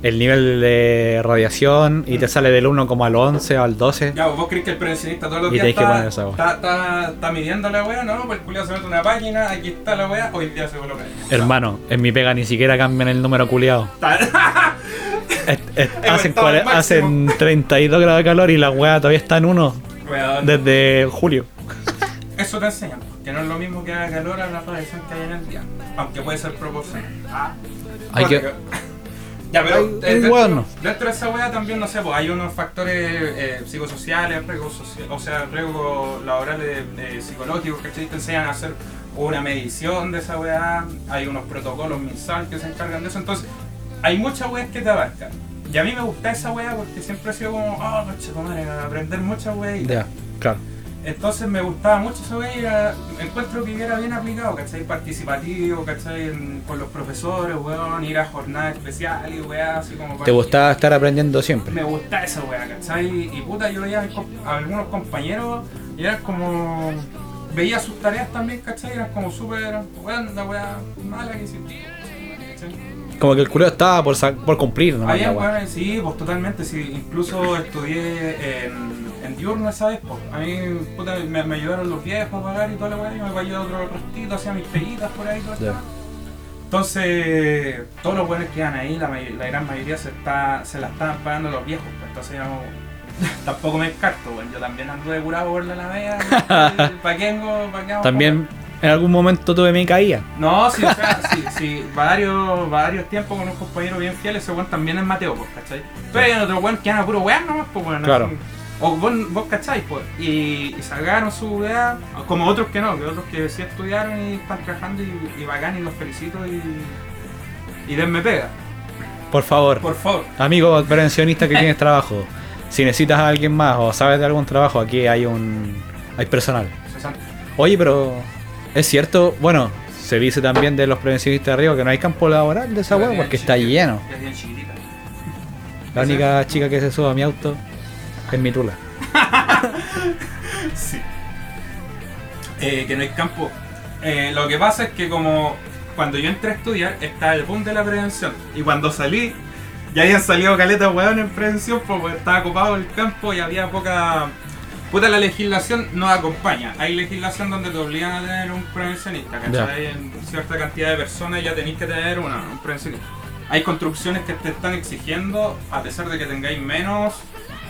el nivel de radiación y te sale del 1 como al 11 o al 12. Ya, ¿vos crees que el prevencionista todos los Y días está, poner esa está, está, está midiendo la weá? No, pues el culiado se mete una página, aquí está la weá, hoy día se coloca. Hermano, en mi pega ni siquiera cambian el número culiado. Hacen, hacen 32 grados de calor y la weá todavía está en 1 Weón, desde julio. Eso te enseñan, que no es lo mismo que haga calor a la radiación que hay en el día, aunque puede ser proporcional. Ah, Hay que- Ya, pero Hay- dentro, weón. dentro de esa weá también, no sé, pues hay unos factores eh, psicosociales, riesgos o sea, riesgos laborales eh, psicológicos, que te enseñan a hacer una medición de esa weá, hay unos protocolos MinSal que se encargan de eso, entonces hay muchas weas que te abarcan. Y a mí me gusta esa weá porque siempre he sido como, oh, coche, tu madre, aprender muchas weas. Ya, claro. Entonces me gustaba mucho y era- encuentro que era bien aplicado, ¿cachai? Participativo, ¿cachai? En- con los profesores, weón, ir a jornadas especiales weá, así como... ¿Te gustaba estar aprendiendo siempre? Me gusta esa weá, ¿cachai? Y puta, yo veía a, algunos compañeros y eran como... veía sus tareas también, ¿cachai? Eran como súper, weón, la weá mala que hiciste. Como que el culo estaba por, por cumplir, ¿no? Había weones, sí, pues totalmente, sí. Incluso estudié en, en diurno esa vez, pues. A mí, puta, me, me ayudaron los viejos a pagar y toda la weá, y me ayudar otro restito, hacía mis peguitas por ahí, todo. Ya. Entonces, todos los buenos que iban ahí, la, la gran mayoría se, está, se la estaban pagando los viejos, pues. Entonces, yo tampoco me descarto, weón. Yo también anduve curado por la Alameda. ¿Para qué vengo? ¿Para en algún momento tuve mi caída. no, sí, o sea, sí, sí, varios, varios tiempos con un compañero bien fiel, ese weón también es Mateo, pues, ¿cachai? Pero hay otro weón que anda puro weón nomás, pues, weón. Claro. así. O vos, vos cachai, pues, y, y sacaron su weá, como otros que no, que otros que sí estudiaron y están trabajando y, y bacán y los felicito y, y denme pega, Por favor, por favor. amigo prevencionista que tienes trabajo, si necesitas a alguien más o sabes de algún trabajo, aquí hay un hay personal. 60. Oye, pero es cierto, bueno, se dice también de los prevencionistas de arriba que no hay campo laboral de esa bien porque está lleno. La única chica que se sube a mi auto es mi tula. Sí. Eh, que no hay campo. Eh, lo que pasa es que como cuando yo entré a estudiar está el boom de la prevención. Y cuando salí, ya habían salido caletas weón en prevención porque estaba ocupado el campo y había poca... Puta, la legislación no acompaña. Hay legislación donde te obligan a tener un prevencionista, ¿cachai? En cierta cantidad de personas ya tenéis que tener una, un prevencionista. Hay construcciones que te están exigiendo, a pesar de que tengáis menos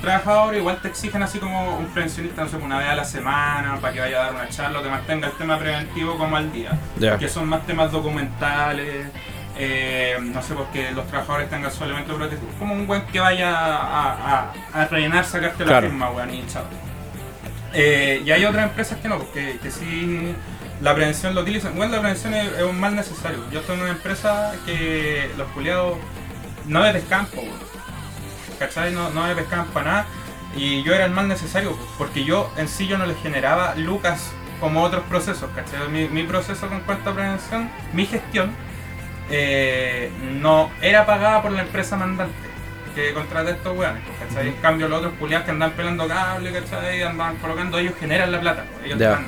trabajadores, igual te exigen así como un prevencionista, no sé, una vez a la semana, para que vaya a dar una charla, te mantenga el tema preventivo como al día. Ya. Que son más temas documentales, eh, no sé, porque los trabajadores tengan su elemento protectivo. Como un buen que vaya a, a, a rellenar, sacarte Claro. la firma, weón, y chao. Eh, y hay otras empresas que no, porque que sí la prevención lo utilizan. Bueno, la prevención es, es un mal necesario. Yo estoy en una empresa que los culiados no es descampo, weón. ¿Cachai? No, no es pescaban para nada. Y yo era el mal necesario, porque yo en sí yo no les generaba lucas como otros procesos, ¿cachai? Mi, proceso con cuenta a prevención, mi gestión, eh, no era pagada por la empresa mandante que contrata a estos weones, ¿cachai? En cambio los otros culiados que andan pelando cable, ¿cachai? Andan colocando, ellos generan la plata, pues, ellos están-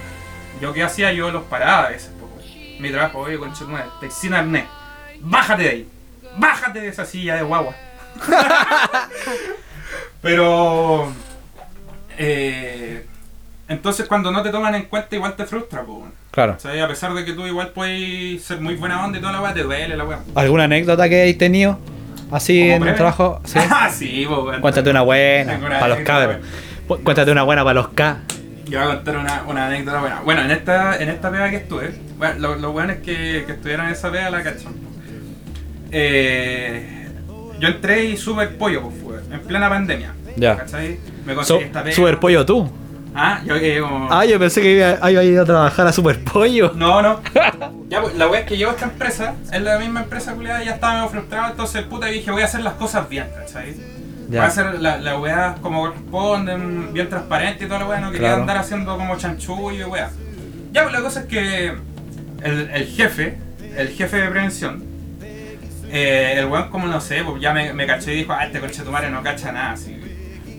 Yo qué hacía, yo los paraba a veces, pues. Mi trabajo, oye, con estoy sin arnés. Bájate de ahí. Bájate de esa silla de guagua. Pero. eh, entonces, cuando no te toman en cuenta, igual te frustra, pues. Claro. O sea, a pesar de que tú igual puedes ser muy buena onda y toda la weá, te duele la weá. ¿Alguna anécdota que hayáis tenido así ¿Como en breve? trabajo? Sí. Ah, sí, pues, weón. Cuéntate una buena para los cabros. Cu- Cuéntate una buena para los K. Yo voy a contar una, una anécdota buena. Bueno, en esta, en esta pega que estuve, bueno, lo, lo bueno es que, que estuvieran en esa pega la cachan. Eh, yo entré y supe el pollo, pues, fue, en plena pandemia. Ya. ¿Cachai? Me So, conseguí esta pega. super pollo tú. Ah, yo que como. Ah, yo pensé que iba, iba a ir a trabajar a super pollo. No, no. ya, pues, la wea es que llevo esta empresa, es la misma empresa culiada, ya estaba medio frustrado, entonces puta dije, voy a hacer las cosas bien, ¿cachai? Voy a hacer la, la como corresponden, bien transparente y toda la weá, no quería Claro. andar haciendo como chanchullo y weá. Ya, pues la cosa es que el, el jefe, el jefe de prevención, eh, el weón como no sé, pues ya me, me caché y dijo, ah, este conche tu madre no cacha nada, así.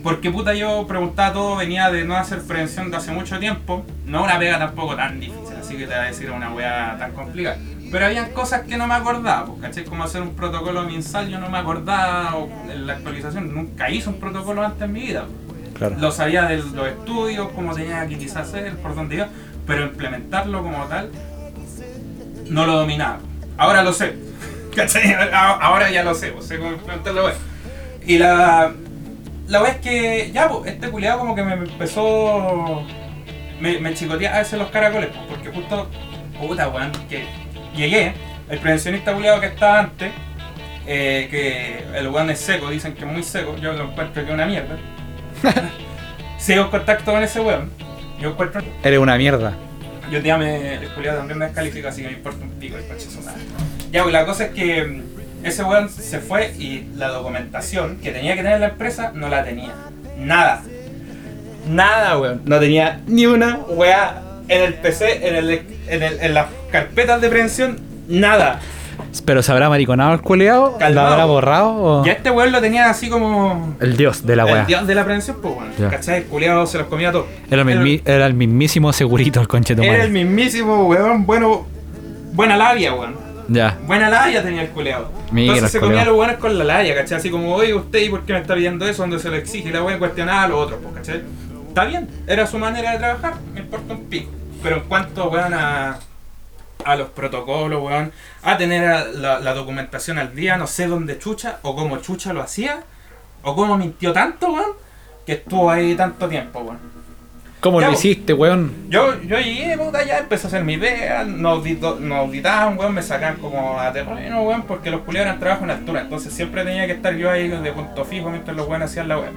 Porque puta yo preguntaba todo, venía de no hacer prevención de hace mucho tiempo, no una pega tampoco tan difícil, así que te voy a decir una weá tan complicada. Pero habían cosas que no me acordaba, pues, ¿cachai? Como hacer un protocolo mensal, yo no me acordaba, o en la actualización, nunca hice un protocolo antes en mi vida. pues. Claro. Lo sabía de los estudios, cómo tenía que quizás hacer, por dónde iba, pero implementarlo como tal, no lo dominaba. Ahora lo sé, ¿cachai? Ahora ya lo sé, pues, sé cómo implementarlo. Y la, la vez que, ya, pues, este culiado como que me empezó, me, me chicotea a veces los caracoles, pues, porque justo, puta, weón, que llegué, el prevencionista culiado que estaba antes, eh, que el weón es seco, dicen que es muy seco, yo lo encuentro que es una mierda. Sigo en contacto con ese weón. Yo encuentro. Eres una mierda. Yo día me. El culiado también me descalifica, así que me importa un pico el coche. Ya, pues la cosa es que ese weón se fue y la documentación que tenía que tener la empresa no la tenía. Nada. Nada, weón. No tenía ni una weá en el PC, en, el, en, el, en las carpetas de prevención, nada. Pero se habrá mariconado el culeado, ¿lo habrá borrado o Ya este weón lo tenía así como. el dios de la el wea? dios de la prevención, pues weón. Ya. ¿Cachai? El culiado se los comía todo. Era, el mismi- era el mismísimo segurito el conche Era el mismísimo weón, bueno. Buena labia, weón. Ya. Buena labia tenía el culeado. Mira, Entonces se comía a los buenos con la labia, ¿cachai? Así como, oye, usted, ¿y por qué me está pidiendo eso? Donde se lo exige la weá cuestionaba a los otros, pues, ¿cachai? Está bien, era su manera de trabajar, me importa un pico. Pero en cuanto, weón, a, a los protocolos, weón, a tener a la, la documentación al día, no sé dónde chucha, o cómo chucha lo hacía, o cómo mintió tanto, weón, que estuvo ahí tanto tiempo, weón. ¿Cómo Ya, lo hiciste, weón? Yo, yo llegué, puta, ya empecé a hacer mi pega, nos, nos auditaban, weón, me sacaban como a terreno, weón, porque los culiados eran trabajo en altura, entonces siempre tenía que estar yo ahí de punto fijo mientras los weones hacían la web.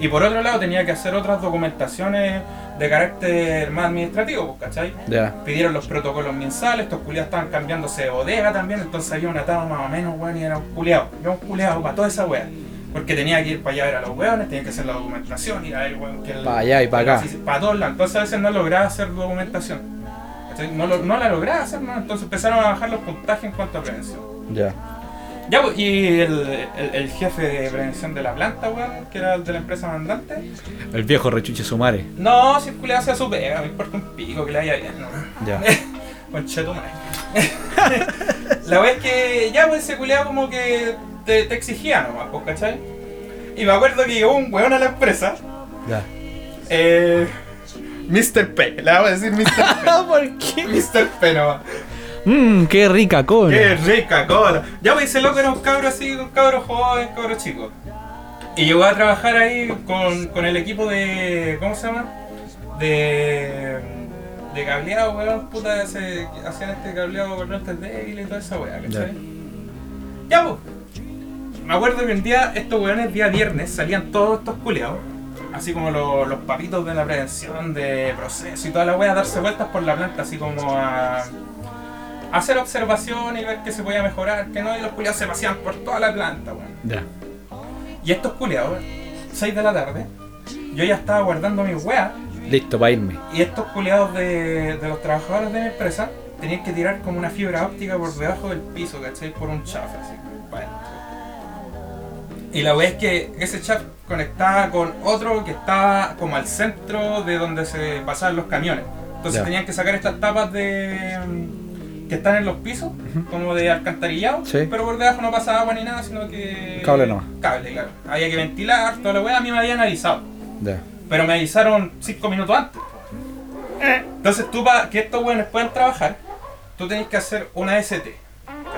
Y por otro lado tenía que hacer otras documentaciones de carácter más administrativo, pues, ¿cachai? Pidieron los protocolos mensales, estos culiados estaban cambiándose de bodega también, entonces había una etapa más o menos, weón, y era un culiado, yo un culiado para toda esa wea. Porque tenía que ir para allá a ver a los weones, tenía que hacer la documentación, ir a ver, weón, que el, Pa' allá y pa' acá. Para todos lados, entonces a veces no lograba hacer documentación. No, lo- no la lograba hacer, ¿no? entonces empezaron a bajar los puntajes en cuanto a prevención. Ya. Ya, pues, y el, el- el jefe de prevención de la planta, weón, que era el de la empresa mandante, El viejo rechuche sumare. no, circulaba hacia su pega, me importa un pico que le haya bien, ¿no? Ya. Conchetumare. la wea es que ya pues ese culeado como que te, te exigía nomás, pues, ¿cachai? Y me acuerdo que llegó un weón a la empresa, Ya. eh, Mr. P, le vamos a decir Mr. P. ¿Por qué? Mr. P nomás. Mmm, qué rica cola. Qué rica cola. Ya pues ese loco era un cabro así, un cabro joven, cabro chico. Y llegó a trabajar ahí con, con el equipo de. ¿Cómo se llama? De. De cableado, weón, puta, hacían este cableado con lentes débiles y toda esa weá, ¿cachai? Ya pues. Me acuerdo que un día, estos weones, día viernes, salían todos estos culeados. Así como los, los papitos de la prevención, de proceso y toda la weá, a darse vueltas por la planta, así como a hacer observación y ver qué se podía mejorar, que no, y los culiados se paseaban por toda la planta, weón. Ya. Y estos culiados, 6 de la tarde, yo ya estaba guardando mis weas, Listo para irme. y estos culiados de, de los trabajadores de mi empresa tenían que tirar como una fibra óptica por debajo del piso, ¿cachai? Por un chaf, así, para adentro. Y la wea es que ese chaf conectaba con otro que estaba como al centro de donde se pasaban los camiones. Entonces Ya. tenían que sacar estas tapas de mm, que están en los pisos, como de alcantarillado, Sí. pero por debajo no pasaba agua ni nada, sino que... Cable nomás. Cable, claro. Había que ventilar, toda la wea, a mí me habían avisado. Ya. Pero me avisaron 5 minutos antes. Entonces tú para que estos buenos puedan trabajar, tú tenés que hacer una ST.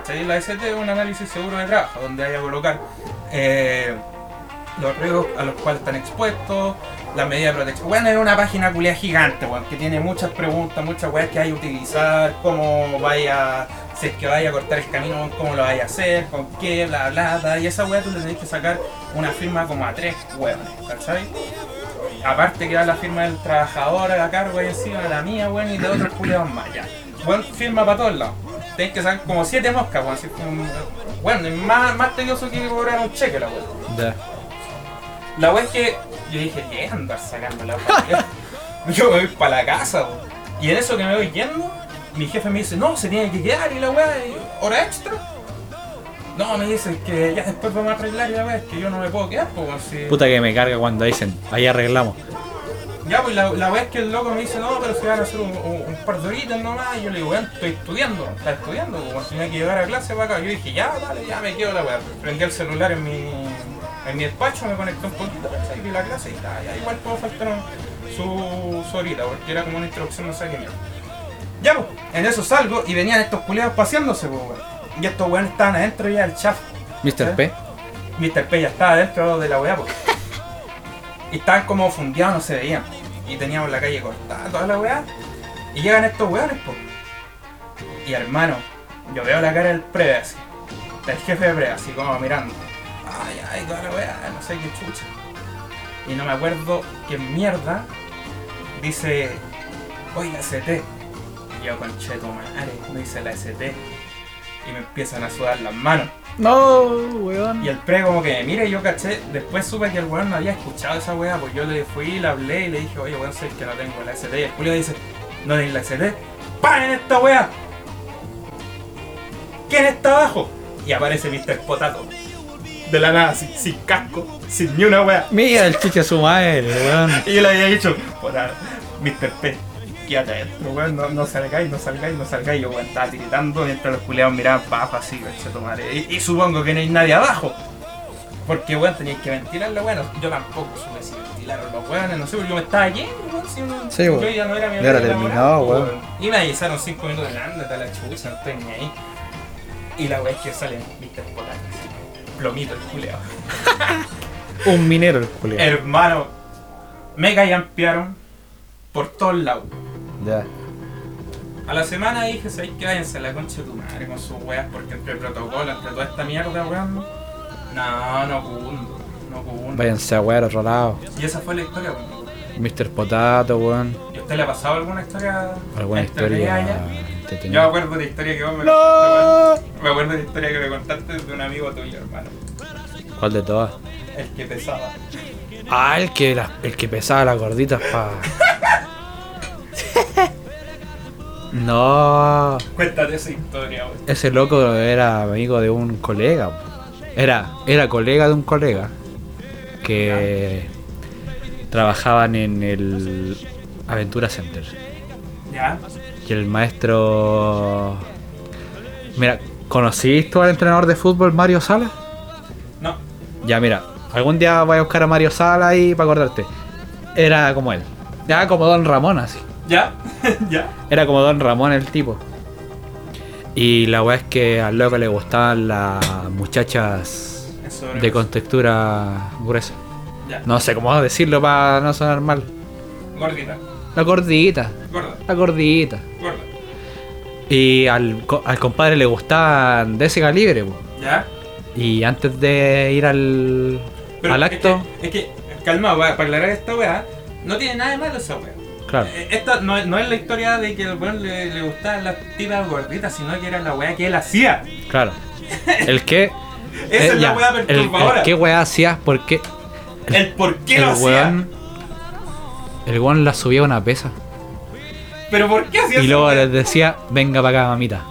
¿Cachai? La ST es un análisis seguro de trabajo, donde hay que colocar eh, los riesgos a los cuales están expuestos, las medidas de protección. Bueno, es una página culia gigante, weón, que tiene muchas preguntas, muchas weas que hay que utilizar, cómo vaya, si es que vaya a cortar el camino, cómo lo vaya a hacer, con qué, bla, bla, bla. Y esa wea tú le tenés que sacar una firma como a tres weones, ¿cachai? Aparte que da la firma del trabajador a cargo ahí encima de la mía, weón, y de otros culiados más, ya. Weón, firma para todos lados. Tenés que sacar como siete moscas, weón. así como- Bueno, es más, más tedioso que cobrar un cheque, la weón. Ya. La weón es que yo dije, ¿qué es andar sacando la? Yo me voy para la casa, weón. Y en eso que me voy yendo, mi jefe me dice, no, se tiene que quedar y la weá, hora extra. No, me dice que ya después vamos a arreglar y la weá, es que yo no me puedo quedar, pues si... Puta que me carga cuando dicen, ahí arreglamos. Ya, pues la, la weá es que el loco me dice, no, pero se van a hacer un, un- un par de horitas nomás. Y yo le digo, weón, estoy estudiando, está estudiando, pues, weón, tenía que llegar a clase para acá. Yo dije, ya, vale, ya me quedo la weá. Prendí el celular en mi, en mi despacho, me conecté un poquito, ¿cachai? vi la clase y ya, ya igual puedo faltar su, su horita, porque era como una introducción, no sé qué mierda. Ya, pues, en eso salgo y venían estos culiados paseándose, pues, weón. Y estos weones estaban adentro ya del chaf. Mr. P. Mr. P ya estaba dentro de la weá, pues. Y estaban como fundeados, no se veían. Y teníamos la calle cortada, toda la weá. Y llegan estos weones, pues. Y hermano, yo veo la cara del preve así. Del jefe de preve, así como mirando. Ay, ay, toda la weá, no sé qué chucha. Y no me acuerdo qué mierda dice, la ST. Y yo, concheto madre, me dice la ST. Y me empiezan a sudar las manos. No, weón. Y el pre como que me mira y yo caché, después supe que el weón no había escuchado esa weá, pues yo le fui, le hablé y le dije, oye weón, sé que no tengo la ST. Y el Julio dice, no tenés la ST, ¡paren esta weá! ¿quién está abajo? Y aparece Mr. Potato. De la nada, sin, sin casco, sin ni una wea. Mira el chiche su madre, weón. Y yo le había dicho, puta, Mr. P, quédate adentro, weón, no, no salgáis, no salgáis, no salgáis. Yo, weón, estaba tiritando mientras los culiados miraban para abajo así. Y, y supongo que no hay nadie abajo. Porque, weón, teníais que ventilarlo, weón. Yo tampoco supe si ventilaron los weones, no sé, porque yo me estaba yendo, weón. Si uno- Sí, yo weón. ya no era mi Ya era terminado, weón. Y me avisaron 5 minutos de anda, está la chucha, no estoy ni ahí. Y la weá es que sale Mr. Potato, así, plomito el culeado. Un minero el culiao. Hermano, me callampearon por todos lados. Ya. A la semana dije, ¿sabéis qué? Váyanse a la concha de tu madre con sus weas, porque entre el protocolo, entre toda esta mierda, weón. No, no cundo, no cundo. Váyanse a wear a otro lado. Y esa fue la historia, weón. Mr. Potato, weón. ¿Y a usted le ha pasado alguna historia? Alguna historia ya? Yo me acuerdo de la historia que vos me ¡No! contaste, weón. Me acuerdo de la historia que me contaste de un amigo tuyo, hermano. ¿Cuál de todas? El que pesaba. Ah, el que, la- el que pesaba las gorditas pa. no. Cuéntate esa historia, weón. Ese loco era amigo de un colega. Era, era colega de un colega que trabajaban en el Aventura Center. ¿Ya? Y el maestro. Mira, ¿conociste tú al entrenador de fútbol Mario Sala? No. Ya, mira, algún día voy a buscar a Mario Sala ahí para acordarte. Era como él. Era como Don Ramón, así. ¿Ya? ¿Ya? Era como Don Ramón el tipo. Y la weá es que al loco le gustaban las muchachas de contextura gruesa. Ya. No sé cómo decirlo para no sonar mal. Gordita. La gordita, Gorda. la gordita. Gorda. Y al, al compadre le gustaban de ese calibre, po. ¿Ya? Y antes de ir al, al acto, Es que, es que calma, para aclarar esta weá, no tiene nada de malo esa weá. Claro, Eh, Esta no, es- no es la historia de que al weón le, le gustaban las tipas gorditas, sino que era la weá que él hacía. claro. El que. Esa eh, es ya, la weá el, perturbadora. el qué weá hacías porque El por qué el lo hacía. weón. El weón la subía a una pesa. Pero por qué hacía Y esa luego les decía, venga para acá, mamita.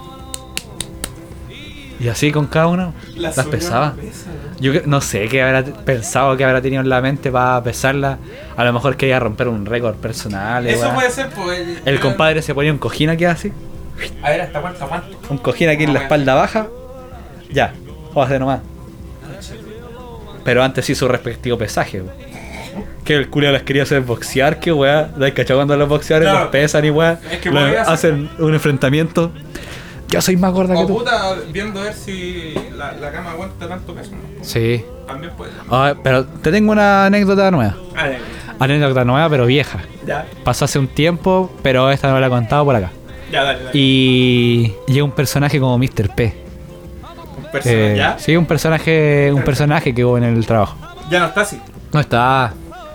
Y así con cada uno La las pesaba. pesa, weón. Yo no sé qué habrá pensado, qué habrá tenido en la mente para pesarla. A lo mejor quería romper un récord personal. Eso puede ser, pues. El pero- compadre se ponía un cojín aquí así. A ver, hasta cuánto, cuánto. Un cojín aquí en la espalda baja. Ya, a hacer nomás. Pero antes hizo su respectivo pesaje. Que el culo las quería hacer boxear, que weá. ¿Dais cachado cuando los boxeadores Claro. los pesan y weá? Es que hacen un enfrentamiento. Yo soy más gorda que O tú. puta, viendo a ver si la, la cama aguanta tanto peso. ¿no? Sí. También puede. Ah, pero te tengo una anécdota nueva. A ver, Anécdota nueva, pero vieja. ya, Pasó hace un tiempo, pero esta no la he contado por acá. ya, dale, dale. Y llega un personaje como Mr. P. Un personaje, Eh, ¿Ya? Sí, un personaje, un personaje que hubo en el trabajo. Ya no está así. No está.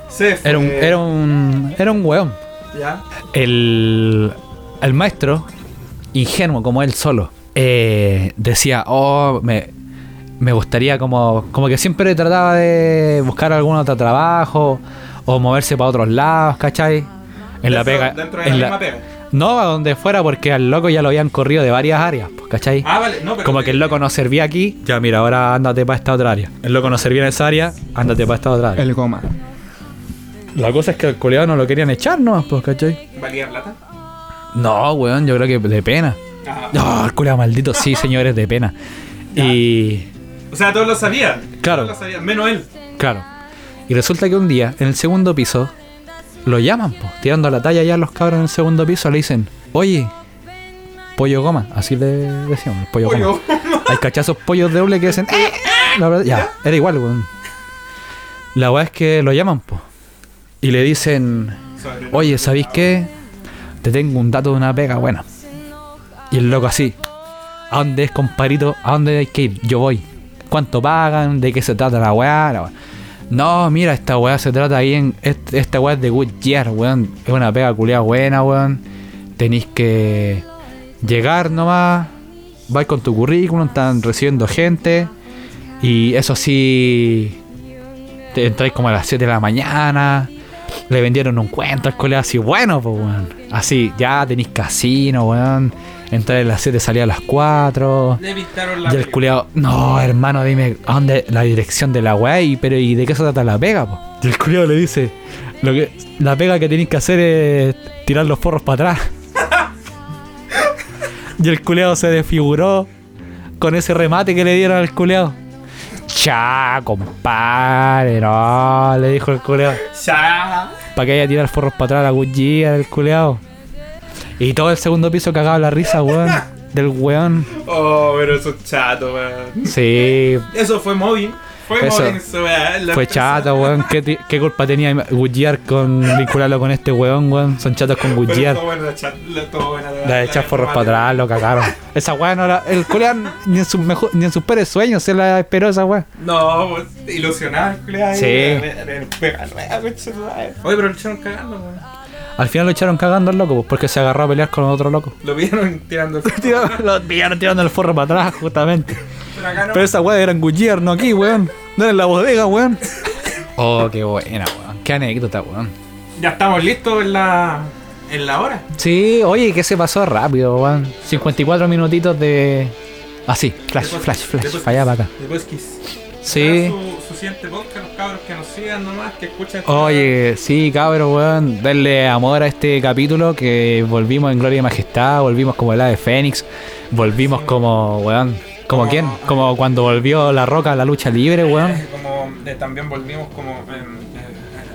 Se fue. Era un, era un, era un weón. Ya. El, el maestro, ingenuo como él solo, eh, decía, oh, me, me gustaría como, como que siempre trataba de buscar algún otro trabajo o moverse para otros lados, ¿cachai? En la pega. Dentro de en la la- misma pega. no, a donde fuera, porque al loco ya lo habían corrido de varias áreas, pues, ¿cachai? Ah, vale, no, pero. Como que el loco no servía aquí, ya mira, ahora ándate para esta otra área. El loco no servía en esa área, ándate para esta otra área. El goma. La cosa es que al coleado no lo querían echar nomás, pues, ¿cachai? ¿Valía plata? No, weón, yo creo que de pena. Ah. No, el culeado maldito, sí, señores, de pena. Y. O sea, todos lo sabían. Claro. Todos lo sabían, menos él. Claro. Y resulta que un día, en el segundo piso, lo llaman, pues, tirando la talla ya los cabros en el segundo piso, le dicen, oye, pollo goma, así le decíamos, el pollo, Pollo. goma. Hay cachazos pollos de doble que dicen, "Eh, eh", la verdad, ya, era igual, weón. La weá es que lo llaman, pues, y le dicen, oye, ¿sabéis qué? Te tengo un dato de una pega buena. Y el loco así, ¿a dónde es, compadrito? ¿A dónde hay que ir? Yo voy. ¿Cuánto pagan? ¿De qué se trata la weá? No, mira, esta weá se trata ahí en. est- Esta weá es de Goodyear, weón. Es una pega culiada buena, weón. Tenéis que llegar nomás. Vais con tu currículum, están recibiendo gente. Y eso sí. Te entráis como a las 7 de la mañana. Le vendieron un cuento al colega así, bueno, pues, weón. Así, ya tenéis casino, weón. Entrar a las 7 salía a las 4. Le pintaron la Y el culiao, no, hermano, dime, ¿a dónde la dirección de la weá? Y, pero, ¿y de qué se trata la pega, po? Y el culiao le dice, lo que, la pega que tenéis que hacer es tirar los forros para atrás. y el culiao se desfiguró con ese remate que le dieron al culiao. Cha, compadre, no, le dijo el culiao. Para que haya a tirar forros para atrás la cuchilla del culeado. Y todo el segundo piso cagaba la risa, weón. Del weón. Oh, pero eso es chato, weón. Sí, Eso fue móvil. Fue Eso. weón. La fue chato, weón. ¿Qué, culpa tenía Goodyear con vincularlo con este weón, weón? Son chatos con Goodyear. bueno, la la- La de echar forros para atrás, lo cagaron. Esa weá no era. El culeado ni en sus mejor, ni en sus peores sueños se la esperó esa weá. No, pues, ilusionado, el Sí. weón. Oye, pero lo echaron cagando, weón. Al final lo echaron cagando al loco, pues, porque se agarró a pelear con otro loco. Lo vieron tirando el lo pillaron tirando el forro para atrás, justamente. Pero acá no. Pero esa weá era en Goodyear, no aquí, weón. No era en la bodega, weón. Oh, qué buena, weón. Qué anécdota, weón. Ya estamos listos en la, en la hora. Sí, oye, que se pasó rápido, weón. 54 minutitos de. Así, flash, Después- flash, flash. Para allá, para acá. Después Kiss. Sí. Su, su siguiente podcast, los cabros que nos sigan nomás, que escuchen. Oye, sí, cabrón, weón. Darle amor a este capítulo que volvimos en Gloria y Majestad, volvimos como el ave Fénix, volvimos como, weón. ¿Como Como- quién? Como cuando volvió La Roca a la lucha libre, weón. Eh, Como eh, también volvimos como. eh,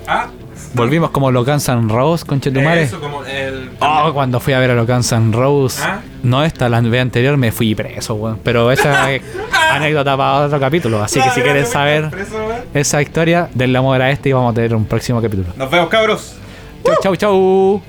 ah, Volvimos como los Guns N' Roses, conchetumare. eso, como el. Oh, cuando fui a ver a los Guns N' Roses. ¿Ah? No esta, la vez anterior me fui preso, weón. Pero esa es anécdota para otro capítulo. Así que si quieres saber esa historia, denle amor a este y vamos a tener un próximo capítulo. Nos vemos, cabros. Chau, chau, chau.